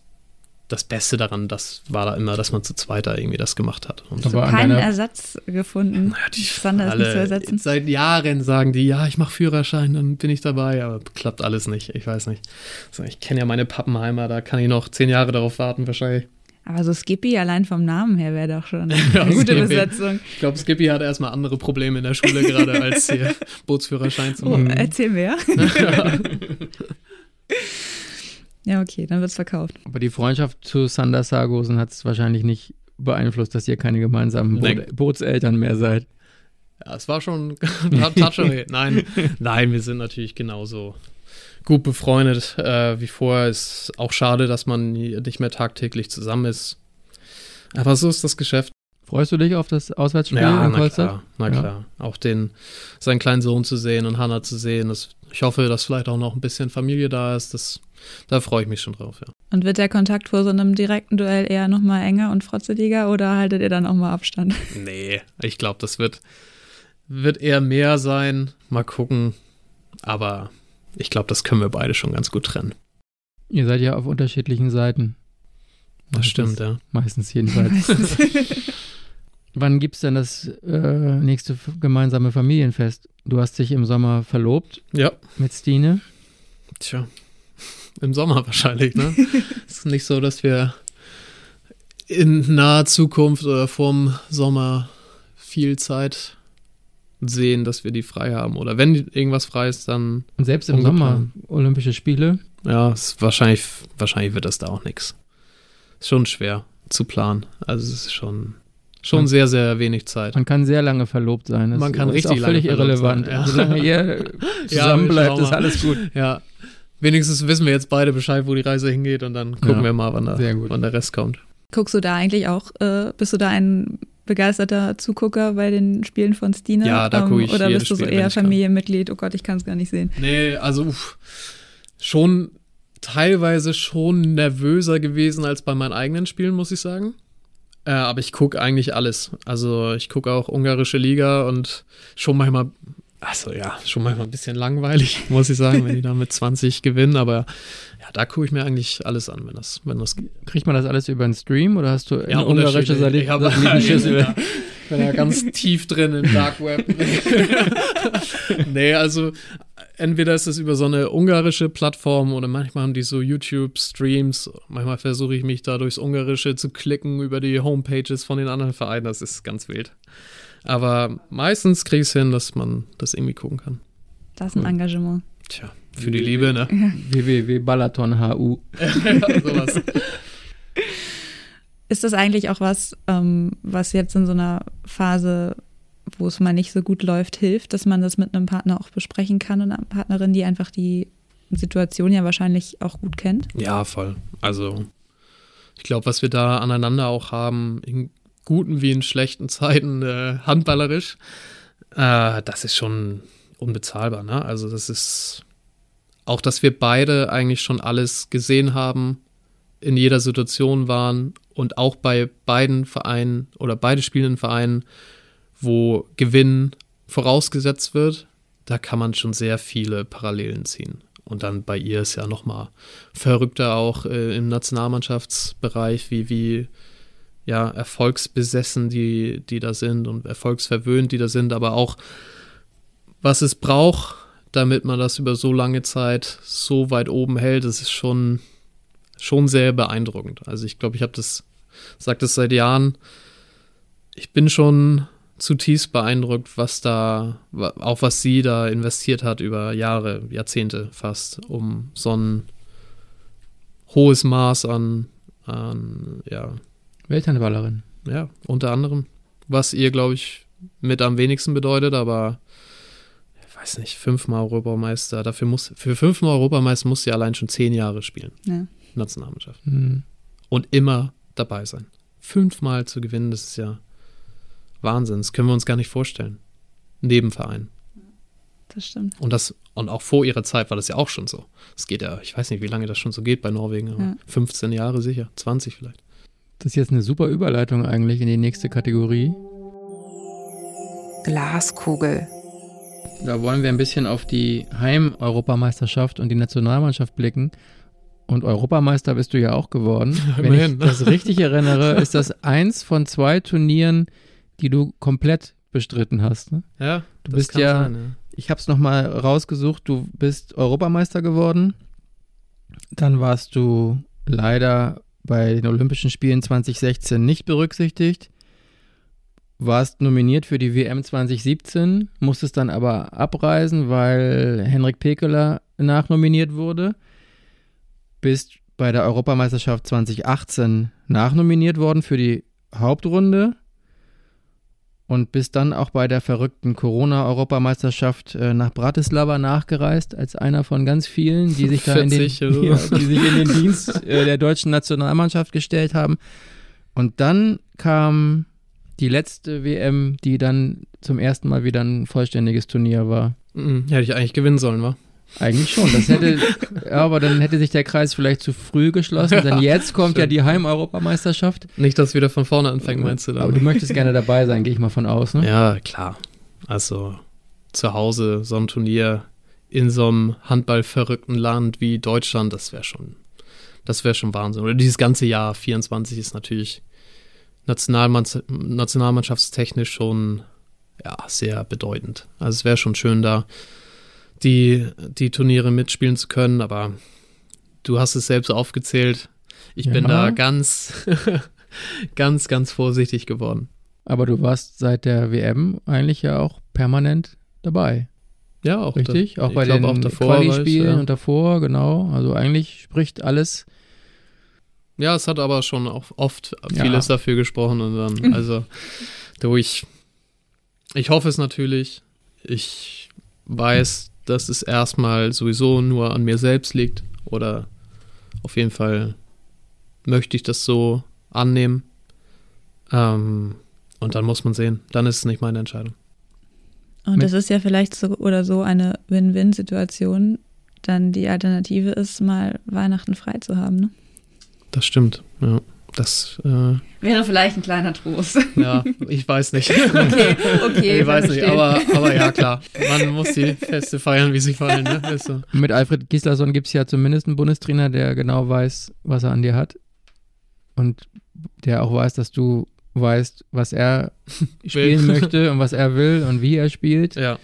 B: das Beste daran, das war da immer, dass man zu zweit da irgendwie das gemacht hat. Und
C: Aber
A: Keinen Ersatz gefunden.
B: Ja, die
A: Sander ist nicht zu ersetzen.
B: Seit Jahren sagen die, ja, ich mache Führerschein, dann bin ich dabei, aber klappt alles nicht. Ich weiß nicht. So, ich kenne ja meine Pappenheimer, da kann ich noch zehn Jahre darauf warten, wahrscheinlich.
A: Aber so Skippy allein vom Namen her wäre doch schon
B: Ja,
A: eine gute
B: Skippy.
A: Besetzung.
B: Ich glaube, Skippy hat erstmal andere Probleme in der Schule gerade, als hier Bootsführerschein zu
A: Oh,
B: machen.
A: erzähl mehr. ja, okay, dann wird's verkauft.
C: Aber die Freundschaft zu Sander Sargosen hat es wahrscheinlich nicht beeinflusst, dass ihr keine gemeinsamen. Boot Bootseltern mehr seid.
B: Ja, es war schon. Nein, nein, wir sind natürlich genauso gut befreundet äh, wie vorher. Ist auch schade, dass man nicht mehr tagtäglich zusammen ist. Aber so ist das Geschäft.
C: Freust du dich auf das Auswärtsspiel
B: Ja,
C: in
B: na
C: Kolstadt?
B: klar, na
C: Ja.
B: klar. Auch den, seinen kleinen Sohn zu sehen und Hannah zu sehen. Das, ich hoffe, dass vielleicht auch noch ein bisschen Familie da ist. Das, da freue ich mich schon drauf, ja.
A: Und wird der Kontakt vor so einem direkten Duell eher nochmal enger und frotzeliger oder haltet ihr dann auch mal Abstand?
B: Nee, ich glaube, das wird, wird eher mehr sein. Mal gucken. Aber ich glaube, das können wir beide schon ganz gut trennen.
C: Ihr seid ja auf unterschiedlichen Seiten.
B: Das
C: Meistens-
B: stimmt, ja.
C: Meistens jedenfalls. Wann gibt es denn das äh, nächste gemeinsame Familienfest? Du hast dich im Sommer verlobt
B: Ja,
C: mit Stine.
B: tja. Im Sommer wahrscheinlich, ne? Es ist nicht so, dass wir in naher Zukunft oder vorm Sommer viel Zeit sehen, dass wir die frei haben. Oder wenn irgendwas frei ist, dann,
C: Und selbst im. Sommer Olympische Spiele.
B: ja, ist wahrscheinlich, wahrscheinlich wird das da auch nichts. Ist schon schwer zu planen. Also es ist schon, schon
C: Man-
B: sehr, sehr wenig Zeit.
C: Man kann sehr lange verlobt sein. Das
B: Man kann
C: ist
B: richtig
C: auch völlig
B: lange verlobt
C: irrelevant.
B: sein, ja.
C: Solange ihr zusammen
B: wir
C: bleibt, ist alles gut.
B: Ja, wenigstens wissen wir jetzt beide Bescheid, wo die Reise hingeht und dann gucken
C: Ja,
B: wir mal, wann, da,
C: sehr gut.
B: wann der Rest kommt.
A: Guckst du da eigentlich auch, äh, bist du da ein begeisterter Zugucker bei den Spielen von Stine?
B: Ja, da guck ich
A: Oder
B: jedes
A: bist du so
B: Spiel,
A: eher. Familienmitglied? Oh Gott, ich kann es gar nicht sehen.
B: Nee, also uff, schon teilweise schon nervöser gewesen als bei meinen eigenen Spielen, muss ich sagen. Äh, aber ich gucke eigentlich alles. Also ich gucke auch ungarische Liga und schon manchmal, also ja, schon manchmal ein bisschen langweilig, muss ich sagen, wenn die da mit 20 gewinnen. Aber ja, da gucke ich mir eigentlich alles an, wenn das, wenn das geht.
C: Kriegt man das alles über einen Stream oder hast du
B: Ja,
C: ungarische.
B: Ich hab-
C: Satellitenschüssel?
B: Ja. Ich bin ja ganz tief drin im Dark Web. nee, also entweder ist es über so eine ungarische Plattform oder manchmal haben die so YouTube-Streams. Manchmal versuche ich mich da durchs Ungarische zu klicken über die Homepages von den anderen Vereinen. Das ist ganz wild. Aber meistens kriege ich es hin, dass man das irgendwie gucken kann.
A: Das ist ein
C: Cool.
A: Engagement.
B: Tja, für die Liebe, ne?
C: www.balaton.hu.
B: Sowas.
A: Ist das eigentlich auch was, ähm, was jetzt in so einer Phase, wo es mal nicht so gut läuft, hilft, dass man das mit einem Partner auch besprechen kann und einer Partnerin, die einfach die Situation ja wahrscheinlich auch gut kennt?
B: Ja, voll. Also, ich glaube, was wir da aneinander auch haben, in guten wie in schlechten Zeiten, äh, handballerisch, äh, das ist schon unbezahlbar. Ne? Also, das ist auch, dass wir beide eigentlich schon alles gesehen haben, in jeder Situation waren und auch bei beiden Vereinen oder beide spielenden Vereinen, wo Gewinn vorausgesetzt wird, da kann man schon sehr viele Parallelen ziehen. Und dann bei ihr ist ja noch mal verrückter auch äh, im Nationalmannschaftsbereich, wie, wie ja, erfolgsbesessen die, die da sind und erfolgsverwöhnt die da sind, aber auch was es braucht, damit man das über so lange Zeit so weit oben hält, das ist schon, schon sehr beeindruckend. Also ich glaube, ich habe das, sage das seit Jahren, ich bin schon zutiefst beeindruckt, was da, auch was sie da investiert hat über Jahre, Jahrzehnte fast, um so ein hohes Maß an, an ja,
C: Welthandballerin.
B: ja, unter anderem, was ihr, glaube ich, mit am wenigsten bedeutet, aber ich weiß nicht, fünfmal Europameister, dafür muss, für fünfmal Europameister muss sie allein schon zehn Jahre spielen,
A: Ja.
B: Nationalmannschaft.
C: Hm.
B: Und immer dabei sein. Fünfmal zu gewinnen, das ist ja Wahnsinn, das können wir uns gar nicht vorstellen. Nebenverein.
A: Das stimmt.
B: Und das, und auch vor ihrer Zeit war das ja auch schon so. Es geht ja, ich weiß nicht, wie lange das schon so geht bei Norwegen, aber
A: Ja.
B: 15 Jahre sicher, 20 vielleicht.
C: Das ist jetzt eine super Überleitung eigentlich in die nächste Kategorie.
D: Glaskugel.
C: Da wollen wir ein bisschen auf die Heim-Europameisterschaft und die Nationalmannschaft blicken. Und Europameister bist du ja auch geworden. Wenn
B: Immerhin.
C: ich das richtig erinnere, ist das eins von zwei Turnieren, die du komplett bestritten hast. Ne?
B: Ja,
C: Du
B: das
C: bist
B: kann
C: ja-
B: sein, ja.
C: Ich habe es nochmal rausgesucht. Du bist Europameister geworden. Dann warst du leider bei den Olympischen Spielen 2016 nicht berücksichtigt. Warst nominiert für die WM 2017, musstest dann aber abreisen, weil Henrik Pekeler nachnominiert wurde. Bist bei der Europameisterschaft 2018 nachnominiert worden für die Hauptrunde und bist dann auch bei der verrückten Corona-Europameisterschaft äh, nach Bratislava nachgereist, als einer von ganz vielen, die sich da in den,
B: 40 oder so.
C: ja, die sich in den Dienst äh, der deutschen Nationalmannschaft gestellt haben. Und dann kam die letzte WM, die dann zum ersten Mal wieder ein vollständiges Turnier war.
B: Mhm, hätte ich eigentlich gewinnen sollen, wa?
C: Eigentlich schon. Das hätte, ja, aber dann hätte sich der Kreis vielleicht zu früh geschlossen, denn jetzt kommt ja
B: stimmt.
C: die Heim-Europameisterschaft.
B: Nicht, dass es wieder von vorne anfängt, meinst du dann?
C: Aber du möchtest gerne dabei sein, gehe ich mal von aus, ne?
B: Ja, klar. Also zu Hause so ein Turnier in so einem handballverrückten Land wie Deutschland, das wäre schon, das wäre schon Wahnsinn. Oder dieses ganze Jahr 24 ist natürlich Nationalmanns nationalmannschaftstechnisch schon ja, sehr bedeutend. Also es wäre schon schön, da die, die Turniere mitspielen zu können, aber du hast es selbst aufgezählt. Ich bin
C: Ja.
B: da ganz, ganz, ganz vorsichtig geworden.
C: Aber du warst seit der WM eigentlich ja auch permanent dabei,
B: Ja, auch
C: richtig?
B: da-
C: auch bei den
B: auch davor war ich,
C: Quali-Spielen
B: ja.
C: und davor, genau. Also eigentlich spricht alles.
B: Ja, es hat aber schon auch oft
C: Ja.
B: vieles dafür gesprochen und dann, also durch. Ich hoffe es natürlich. Ich weiß, dass es erstmal sowieso nur an mir selbst liegt oder auf jeden Fall möchte ich das so annehmen. Ähm, und dann muss man sehen. Dann ist es nicht meine Entscheidung.
A: Und das ist ja vielleicht so oder so eine Win-Win-Situation. Dann die Alternative ist, mal Weihnachten frei zu haben. Ne?
B: Das stimmt. Ja, das, äh,
A: Wäre vielleicht ein kleiner Trost.
B: ja, ich weiß nicht.
A: Okay, okay.
B: ich weiß nicht, aber, aber ja, klar. Man muss die Feste feiern, wie sie fallen, ne? Ist so.
C: Mit Alfred Gislason gibt es ja zumindest einen Bundestrainer, der genau weiß, was er an dir hat. Und der auch weiß, dass du weißt, was er spielen möchte und was er will und wie er spielt.
B: Ja.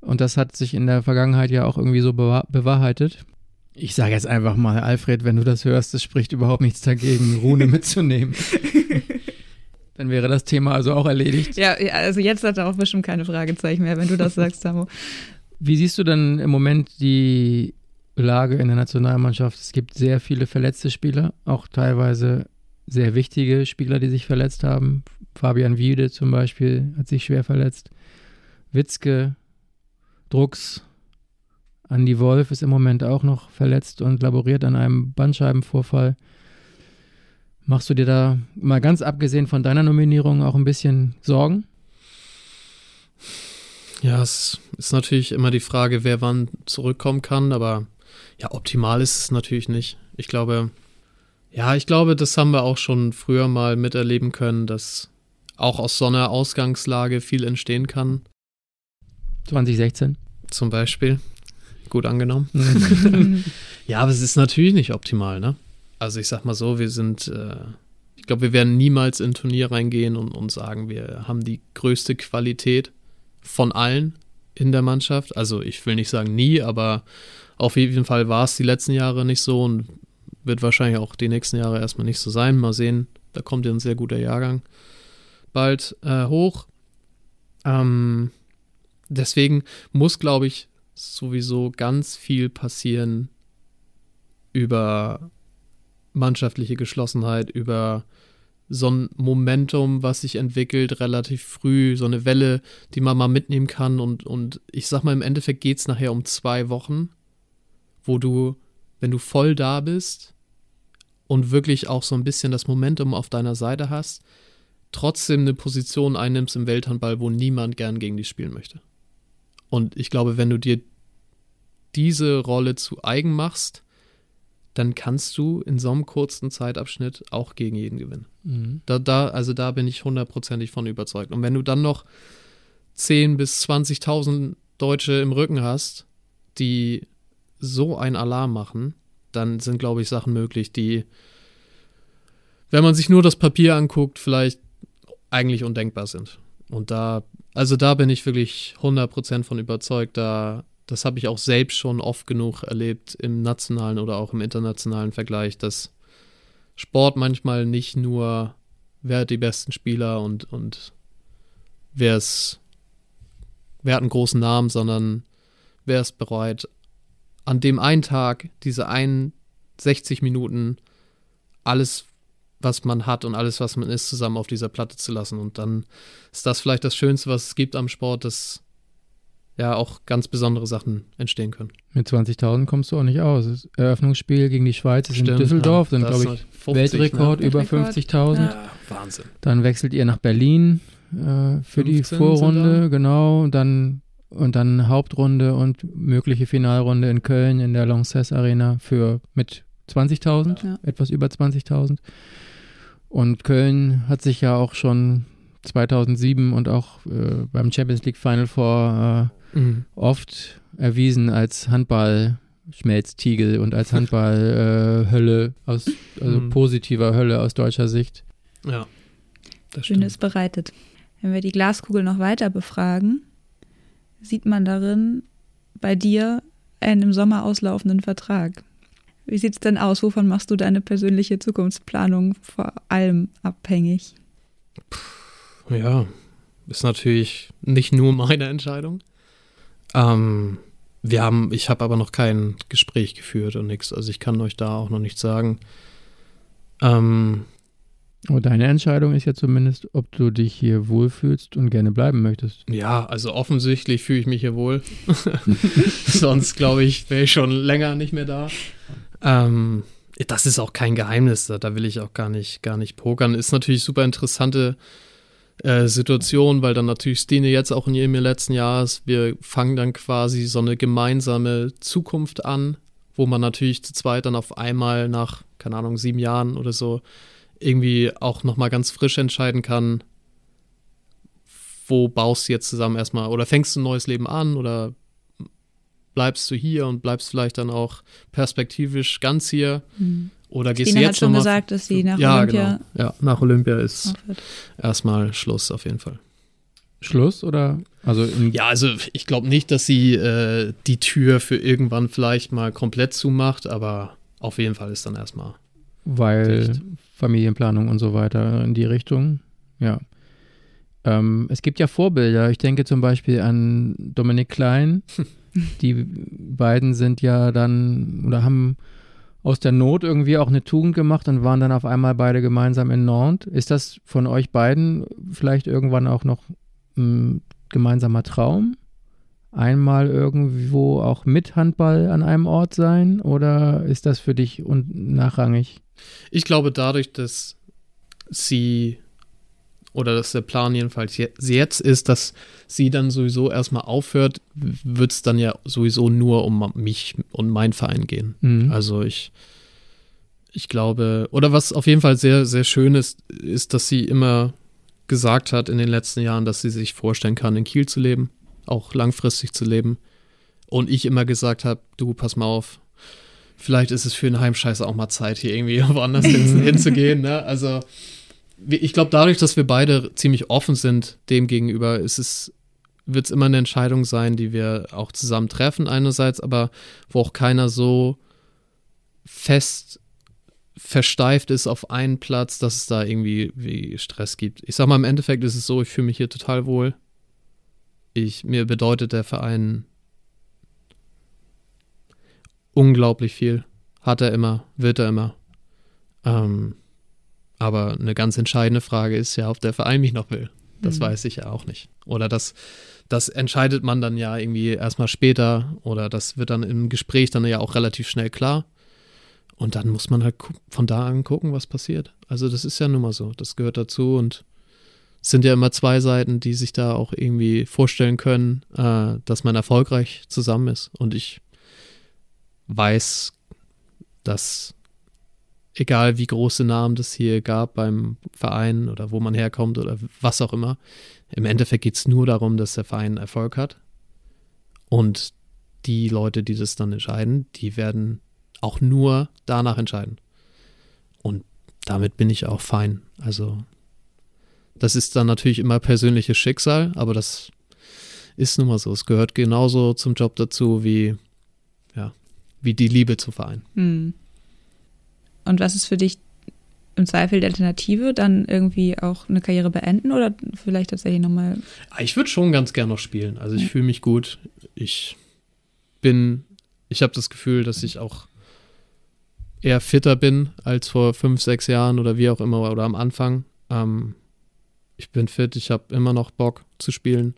C: Und das hat sich in der Vergangenheit ja auch irgendwie so bewahr bewahrheitet. Ich sage jetzt einfach mal, Alfred, wenn du das hörst, es spricht überhaupt nichts dagegen, Rune mitzunehmen. Dann wäre das Thema also auch erledigt.
A: Ja, ja, also jetzt hat er auch bestimmt keine Fragezeichen mehr, wenn du das sagst, Samo.
C: Wie siehst du denn im Moment die Lage in der Nationalmannschaft? Es gibt sehr viele verletzte Spieler, auch teilweise sehr wichtige Spieler, die sich verletzt haben. Fabian Wiede zum Beispiel hat sich schwer verletzt. Witzke, Drucks, Andy Wolf ist im Moment auch noch verletzt und laboriert an einem Bandscheibenvorfall. Machst du dir da mal ganz abgesehen von deiner Nominierung auch ein bisschen Sorgen?
B: Ja, es ist natürlich immer die Frage, wer wann zurückkommen kann, aber ja, optimal ist es natürlich nicht. Ich glaube, ja, ich glaube, das haben wir auch schon früher mal miterleben können, dass auch aus so einer Ausgangslage viel entstehen kann.
C: 2016.
B: Zum Beispiel. Gut angenommen.
C: Mhm.
B: Ja, aber es ist natürlich nicht optimal, ne? Also ich sag mal so, wir sind, äh, ich glaube, wir werden niemals in ein Turnier reingehen und, und sagen, wir haben die größte Qualität von allen in der Mannschaft. Also ich will nicht sagen nie, aber auf jeden Fall war es die letzten Jahre nicht so und wird wahrscheinlich auch die nächsten Jahre erstmal nicht so sein. Mal sehen, da kommt ja ein sehr guter Jahrgang bald äh, hoch. Ähm, deswegen muss, glaube ich, sowieso ganz viel passieren über mannschaftliche Geschlossenheit, über so ein Momentum, was sich entwickelt relativ früh, so eine Welle, die man mal mitnehmen kann. Und, und ich sag mal, im Endeffekt geht es nachher um zwei Wochen, wo du, wenn du voll da bist und wirklich auch so ein bisschen das Momentum auf deiner Seite hast, trotzdem eine Position einnimmst im Welthandball, wo niemand gern gegen dich spielen möchte. Und ich glaube, wenn du dir diese Rolle zu eigen machst, dann kannst du in so einem kurzen Zeitabschnitt auch gegen jeden gewinnen.
C: Mhm.
B: Da, da, also da bin ich hundertprozentig von überzeugt. Und wenn du dann noch 10.000 bis 20.000 Deutsche im Rücken hast, die so einen Alarm machen, dann sind, glaube ich, Sachen möglich, die, wenn man sich nur das Papier anguckt, vielleicht eigentlich undenkbar sind. Und da, also da bin ich wirklich 100% von überzeugt, da, das habe ich auch selbst schon oft genug erlebt im nationalen oder auch im internationalen Vergleich, dass Sport manchmal nicht nur, wer hat die besten Spieler und, und wer ist, wer hat einen großen Namen, sondern wer ist bereit, an dem einen Tag, diese 61 Minuten, alles, was man hat und alles, was man ist, zusammen auf dieser Platte zu lassen. Und dann ist das vielleicht das Schönste, was es gibt am Sport, dass ja auch ganz besondere Sachen entstehen können.
C: Mit 20.000 kommst du auch nicht aus. Das Eröffnungsspiel gegen die Schweiz ist
B: Stimmt,
C: in Düsseldorf,
B: ja.
C: dann glaube ich
B: 50,
C: Weltrekord
B: ne?
C: über
A: Weltrekord.
C: 50.000.
B: Ja, Wahnsinn.
C: Dann wechselt ihr nach Berlin äh, für die
B: 15 sind
C: Vorrunde,
B: da.
C: genau. Und dann, und dann Hauptrunde und mögliche Finalrunde in Köln in der Lanxess Arena für mit 20.000,
A: Ja.
C: etwas über 20.000. Und Köln hat sich ja auch schon 2007 und auch äh, beim Champions League Final Four äh,
B: Mhm.
C: oft erwiesen als Handball-Schmelztiegel und als Handball-Hölle aus, also
B: Mhm.
C: positiver Hölle aus deutscher Sicht.
B: Ja. Das
A: Schön ist bereitet. Wenn wir die Glaskugel noch weiter befragen, sieht man darin bei dir einen im Sommer auslaufenden Vertrag. Wie sieht es denn aus? Wovon machst du deine persönliche Zukunftsplanung vor allem abhängig?
B: Ja, ist natürlich nicht nur meine Entscheidung. Ähm, wir haben, ich habe aber noch kein Gespräch geführt und nichts. Also ich kann euch da auch noch nichts sagen. Ähm,
C: Aber deine Entscheidung ist ja zumindest, ob du dich hier wohlfühlst und gerne bleiben möchtest.
B: ja, also offensichtlich fühle ich mich hier wohl. Sonst glaube ich, wäre ich schon länger nicht mehr da. Ähm, das ist auch kein Geheimnis, da, da will ich auch gar nicht, gar nicht pokern. Ist natürlich super interessante äh, Situation, weil dann natürlich Stine jetzt auch in ihrem letzten Jahr ist. Wir fangen dann quasi so eine gemeinsame Zukunft an, wo man natürlich zu zweit dann auf einmal nach, keine Ahnung, sieben Jahren oder so irgendwie auch nochmal ganz frisch entscheiden kann, wo baust du jetzt zusammen erstmal oder fängst du ein neues Leben an oder bleibst du hier und bleibst vielleicht dann auch perspektivisch ganz hier oder gehst
A: Tina
B: du
A: hat
B: jetzt
A: schon
B: noch mal
A: gesagt, dass sie nach
B: ja,
A: Olympia
B: genau. Ja, nach Olympia ist erstmal Schluss auf jeden Fall.
C: Schluss oder? Also
B: Ja, also ich glaube nicht, dass sie äh, die Tür für irgendwann vielleicht mal komplett zumacht, aber auf jeden Fall ist dann erstmal.
C: weil
B: Dicht.
C: Familienplanung und so weiter in die Richtung. Ja. Ähm, es gibt ja Vorbilder. Ich denke zum Beispiel an Dominik Klein. Die beiden sind ja dann oder haben aus der Not irgendwie auch eine Tugend gemacht und waren dann auf einmal beide gemeinsam in Nantes. Ist das von euch beiden vielleicht irgendwann auch noch ein gemeinsamer Traum? Einmal irgendwo auch mit Handball an einem Ort sein oder ist das für dich nachrangig?
B: Ich glaube, dadurch, dass sie oder dass der Plan jedenfalls je- jetzt ist, dass sie dann sowieso erstmal aufhört, wird es dann ja sowieso nur um mich und meinen Verein gehen.
C: Mhm.
B: Also ich, ich glaube, oder was auf jeden Fall sehr, sehr schön ist, ist, dass sie immer gesagt hat in den letzten Jahren, dass sie sich vorstellen kann, in Kiel zu leben, auch langfristig zu leben. Und ich immer gesagt habe, du, pass mal auf, vielleicht ist es für einen Heimscheißer auch mal Zeit, hier irgendwie woanders hin, hinzugehen. Ne? Also ich glaube, dadurch, dass wir beide ziemlich offen sind dem gegenüber, ist es wird es immer eine Entscheidung sein, die wir auch zusammen treffen einerseits, aber wo auch keiner so fest versteift ist auf einen Platz, dass es da irgendwie wie Stress gibt. Ich sag mal, im Endeffekt ist es so, ich fühle mich hier total wohl. Ich, mir bedeutet der Verein unglaublich viel. Hat er immer, wird er immer. Ähm, aber eine ganz entscheidende Frage ist ja, ob der Verein mich noch will. Das
A: Mhm.
B: weiß ich ja auch nicht. Oder das, das entscheidet man dann ja irgendwie erstmal später oder das wird dann im Gespräch dann ja auch relativ schnell klar. Und dann muss man halt von da an gucken, was passiert. Also das ist ja nun mal so, das gehört dazu und es sind ja immer zwei Seiten, die sich da auch irgendwie vorstellen können, äh, dass man erfolgreich zusammen ist. Und ich weiß, dass egal wie große Namen das hier gab beim Verein oder wo man herkommt oder was auch immer, im Endeffekt geht es nur darum, dass der Verein Erfolg hat. Und die Leute, die das dann entscheiden, die werden auch nur danach entscheiden. Und damit bin ich auch fein. Also, das ist dann natürlich immer persönliches Schicksal, aber das ist nun mal so. Es gehört genauso zum Job dazu wie, ja, wie die Liebe zu Verein.
A: Hm. Und was ist für dich im Zweifel die Alternative? Dann irgendwie auch eine Karriere beenden oder vielleicht tatsächlich nochmal.
B: Ah, Ich würde schon ganz gern noch spielen. Also ich fühle mich gut. Ich bin, ich habe das Gefühl, dass ich auch eher fitter bin als vor fünf, sechs Jahren oder wie auch immer oder am Anfang. Ähm, ich bin fit, ich habe immer noch Bock zu spielen.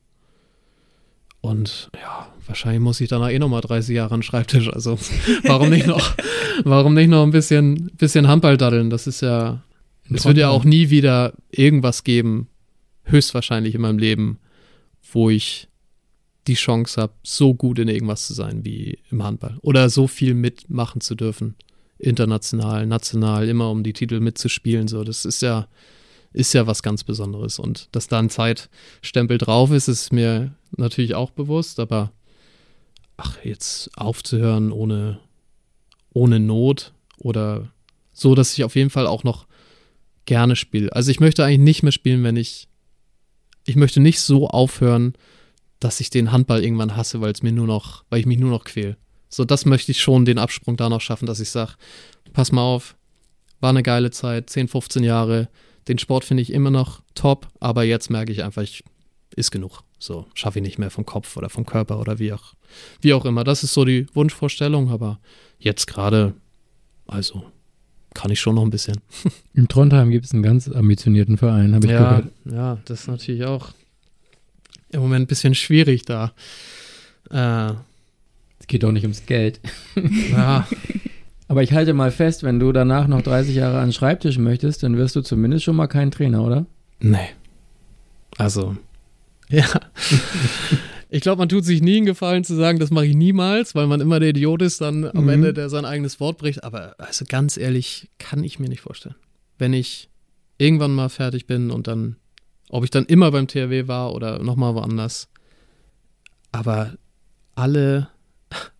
B: Und ja, wahrscheinlich muss ich danach eh noch mal 30 Jahre an den Schreibtisch. Also warum nicht noch, warum nicht noch ein bisschen, bisschen Handball daddeln? Das ist ja, es wird ja auch nie wieder irgendwas geben, höchstwahrscheinlich in meinem Leben, wo ich die Chance habe, so gut in irgendwas zu sein wie im Handball. Oder so viel mitmachen zu dürfen. International, national, immer um die Titel mitzuspielen. So, das ist ja, ist ja was ganz Besonderes. Und dass da ein Zeitstempel drauf ist, ist mir natürlich auch bewusst, aber ach, jetzt aufzuhören ohne, ohne Not oder so, dass ich auf jeden Fall auch noch gerne spiele. Also ich möchte eigentlich nicht mehr spielen, wenn ich, ich möchte nicht so aufhören, dass ich den Handball irgendwann hasse, weil es mir nur noch, weil ich mich nur noch quäl. So, das möchte ich schon den Absprung da noch schaffen, dass ich sage, pass mal auf, war eine geile Zeit, 10, 15 Jahre, den Sport finde ich immer noch top, aber jetzt merke ich einfach, ich ist genug. So, schaffe ich nicht mehr vom Kopf oder vom Körper oder wie auch, wie auch immer. Das ist so die Wunschvorstellung, aber jetzt gerade, also kann ich schon noch ein bisschen.
C: In Trondheim gibt es einen ganz ambitionierten Verein, habe ich
B: ja,
C: gehört.
B: ja, das ist natürlich auch im Moment ein bisschen schwierig da. Äh,
C: Es geht doch nicht ums Geld.
B: ja,
C: Aber ich halte mal fest, wenn du danach noch 30 Jahre an den Schreibtisch möchtest, dann wirst du zumindest schon mal kein Trainer, oder?
B: nee. Also, ja. Ich glaube, man tut sich nie einen Gefallen zu sagen, das mache ich niemals, weil man immer der Idiot ist dann am
C: Mhm.
B: Ende, der sein eigenes Wort bricht. Aber also ganz ehrlich, kann ich mir nicht vorstellen. Wenn ich irgendwann mal fertig bin und dann, ob ich dann immer beim THW war oder nochmal woanders, aber alle,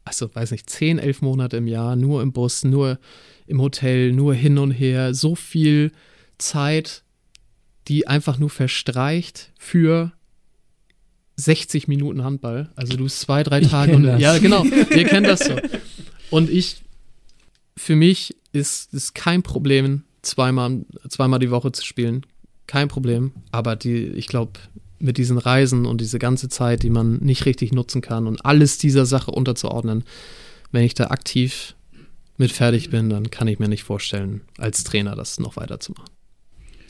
B: also weiß nicht, 10, 11 Monate im Jahr, nur im Bus, nur im Hotel, nur hin und her, so viel Zeit, die einfach nur verstreicht für 60 Minuten Handball. Also du bist zwei, drei Tage und
C: das.
B: ja, genau, ihr kennt das so. Und ich, für mich ist es kein Problem, zweimal, zweimal die Woche zu spielen. Kein Problem. Aber die, ich glaube, mit diesen Reisen und diese ganze Zeit, die man nicht richtig nutzen kann und alles dieser Sache unterzuordnen, wenn ich da aktiv mit fertig bin, dann kann ich mir nicht vorstellen, als Trainer das noch weiterzumachen.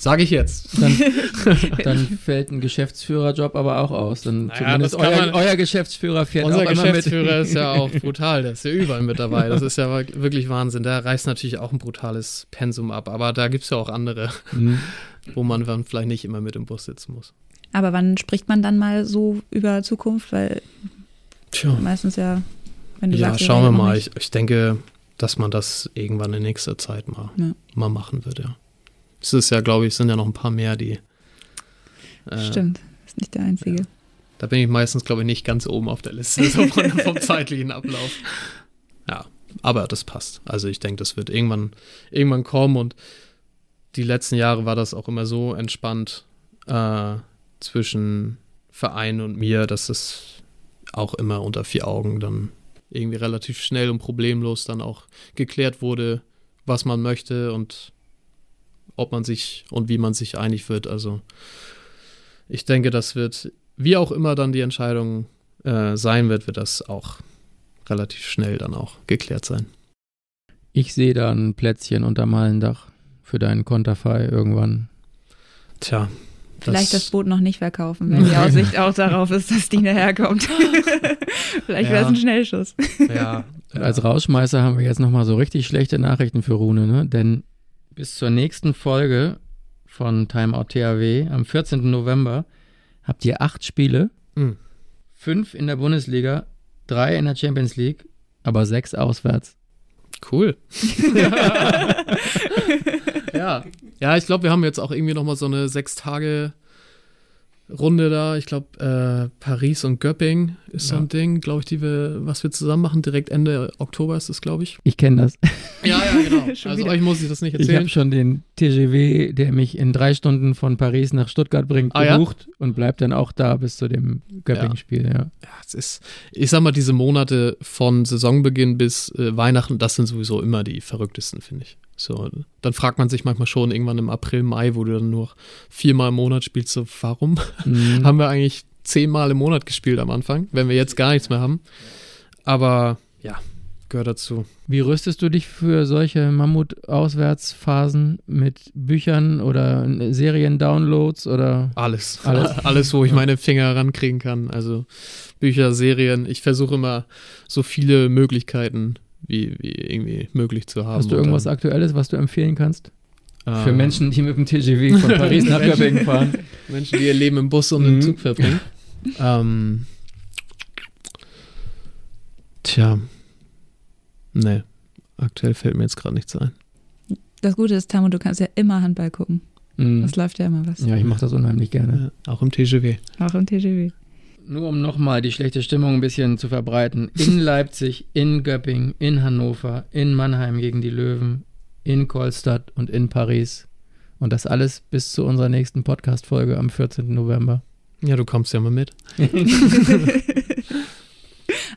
B: Sage ich jetzt.
C: Dann, dann fällt ein Geschäftsführerjob aber auch aus. Dann
B: Naja,
C: zumindest euer,
B: man-
C: euer Geschäftsführer fährt
B: Unser
C: auch
B: Geschäftsführer
C: mit.
B: ist ja auch brutal, der ist ja überall mit dabei. Das ist ja wirklich Wahnsinn. Der reißt natürlich auch ein brutales Pensum ab, aber da gibt es ja auch andere,
C: Mhm.
B: wo man dann vielleicht nicht immer mit im Bus sitzen muss.
A: Aber wann spricht man dann mal so über Zukunft? Weil
B: Tja.
A: meistens ja, wenn du
B: Ja,
A: sagst,
B: schauen wir mal. Ich, ich denke, dass man das irgendwann in nächster Zeit mal,
A: Ja.
B: mal machen wird, ja. Es ist ja, glaube ich, sind ja noch ein paar mehr, die. äh,
A: Stimmt, ist nicht der einzige.
B: Da bin ich meistens, glaube ich, nicht ganz oben auf der Liste so von, vom zeitlichen Ablauf. Ja, aber das passt. Also ich denke, das wird irgendwann, irgendwann kommen und die letzten Jahre war das auch immer so entspannt äh, zwischen Verein und mir, dass es auch immer unter vier Augen dann irgendwie relativ schnell und problemlos dann auch geklärt wurde, was man möchte und ob man sich und wie man sich einig wird. Also ich denke, das wird, wie auch immer dann die Entscheidung äh, sein wird, wird das auch relativ schnell dann auch geklärt sein.
C: Ich sehe da ein Plätzchen unterm Hallendach für deinen Konterfei irgendwann.
B: Tja.
A: Vielleicht das Boot noch nicht verkaufen, wenn die Aussicht auch darauf ist, dass die daherkommt. Vielleicht wäre es
B: Ja.
A: ein Schnellschuss.
B: Ja,
C: Und als Rauschmeißer haben wir jetzt nochmal so richtig schlechte Nachrichten für Rune, ne? Denn bis zur nächsten Folge von Timeout THW am 14. November habt ihr acht Spiele,
B: Mhm.
C: fünf in der Bundesliga, drei in der Champions League, aber sechs auswärts.
B: Cool. ja. Ja, ich glaube, wir haben jetzt auch irgendwie nochmal so eine sechs Tage Runde da. Ich glaube, äh, Paris und Göpping ist so
C: Ja.
B: ein Ding, glaube ich, die wir, was wir zusammen machen. Direkt Ende Oktober ist es, glaube ich.
C: Ich kenne das.
B: Ja, ja, genau. Also
A: wieder.
B: euch muss ich das nicht
C: Ich
B: erzählen.
C: habe schon den TGW, der mich in drei Stunden von Paris nach Stuttgart bringt,
B: Ah, ja?
C: gebucht und bleibt dann auch da bis zu dem Göpping-Spiel. Ja.
B: Ja, es ist, ich sag mal, diese Monate von Saisonbeginn bis äh, Weihnachten, das sind sowieso immer die verrücktesten, finde ich. So, dann fragt man sich manchmal schon irgendwann im April, Mai, wo du dann nur viermal im Monat spielst, so, warum
C: Mhm.
B: haben wir eigentlich zehnmal im Monat gespielt am Anfang, wenn wir jetzt gar nichts mehr haben? Aber ja, gehört dazu.
C: Wie rüstest du dich für solche Mammut-Auswärtsphasen mit Büchern oder Serien-Downloads oder?
B: Alles.
C: Alles.
B: Alles, wo ich meine Finger rankriegen kann. Also Bücher, Serien. Ich versuche immer so viele Möglichkeiten wie, wie irgendwie möglich zu haben.
C: Hast du irgendwas
B: dann,
C: Aktuelles, was du empfehlen kannst? Für
B: ähm,
C: Menschen, die mit dem TGW von Paris nach. Göppingen fahren.
B: Menschen, die ihr Leben im Bus und
C: Mhm.
B: im Zug verbringen. ähm, tja. Nee. Aktuell fällt mir jetzt gerade nichts ein.
A: Das Gute ist, Tamu, du kannst ja immer Handball gucken.
C: Mhm.
A: Es läuft ja immer was.
C: Ja, ich mache das unheimlich gerne.
B: Ja, auch im TGW.
A: Auch im TGW.
C: Nur um nochmal die schlechte Stimmung ein bisschen zu verbreiten. In Leipzig, in Göppingen, in Hannover, in Mannheim gegen die Löwen, in Kolstadt und in Paris. Und das alles bis zu unserer nächsten Podcast-Folge am 14. November.
B: Ja, du kommst ja mal mit.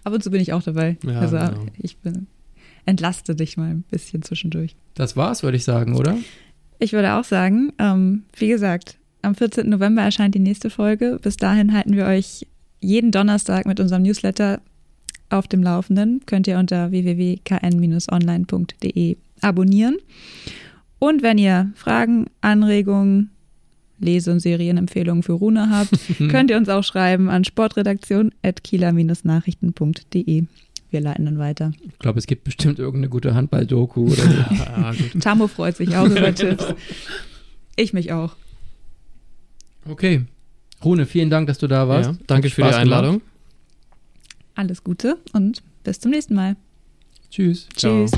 A: Ab und zu bin ich auch dabei.
B: Ja,
A: also
B: genau.
A: ich bin, entlaste dich mal ein bisschen zwischendurch.
C: Das war's, würde ich sagen, oder?
A: Ich würde auch sagen, ähm, wie gesagt, am 14. November erscheint die nächste Folge. Bis dahin halten wir euch jeden Donnerstag mit unserem Newsletter auf dem Laufenden. Könnt ihr unter www.kn-online.de abonnieren. Und wenn ihr Fragen, Anregungen, Lese- und Serienempfehlungen für Rune habt, könnt ihr uns auch schreiben an sportredaktion.kieler-nachrichten.de. Wir leiten dann weiter.
C: Ich glaube, es gibt bestimmt irgendeine gute Handball-Doku oder so.
B: Ja.
A: Tamo freut sich auch über Tipps. Ich mich auch.
C: Okay. Rune, vielen Dank, dass du da warst.
B: Ja, danke für die Einladung.
C: gemacht.
A: Alles Gute und bis zum nächsten Mal.
C: Tschüss.
B: Ciao.
A: Tschüss.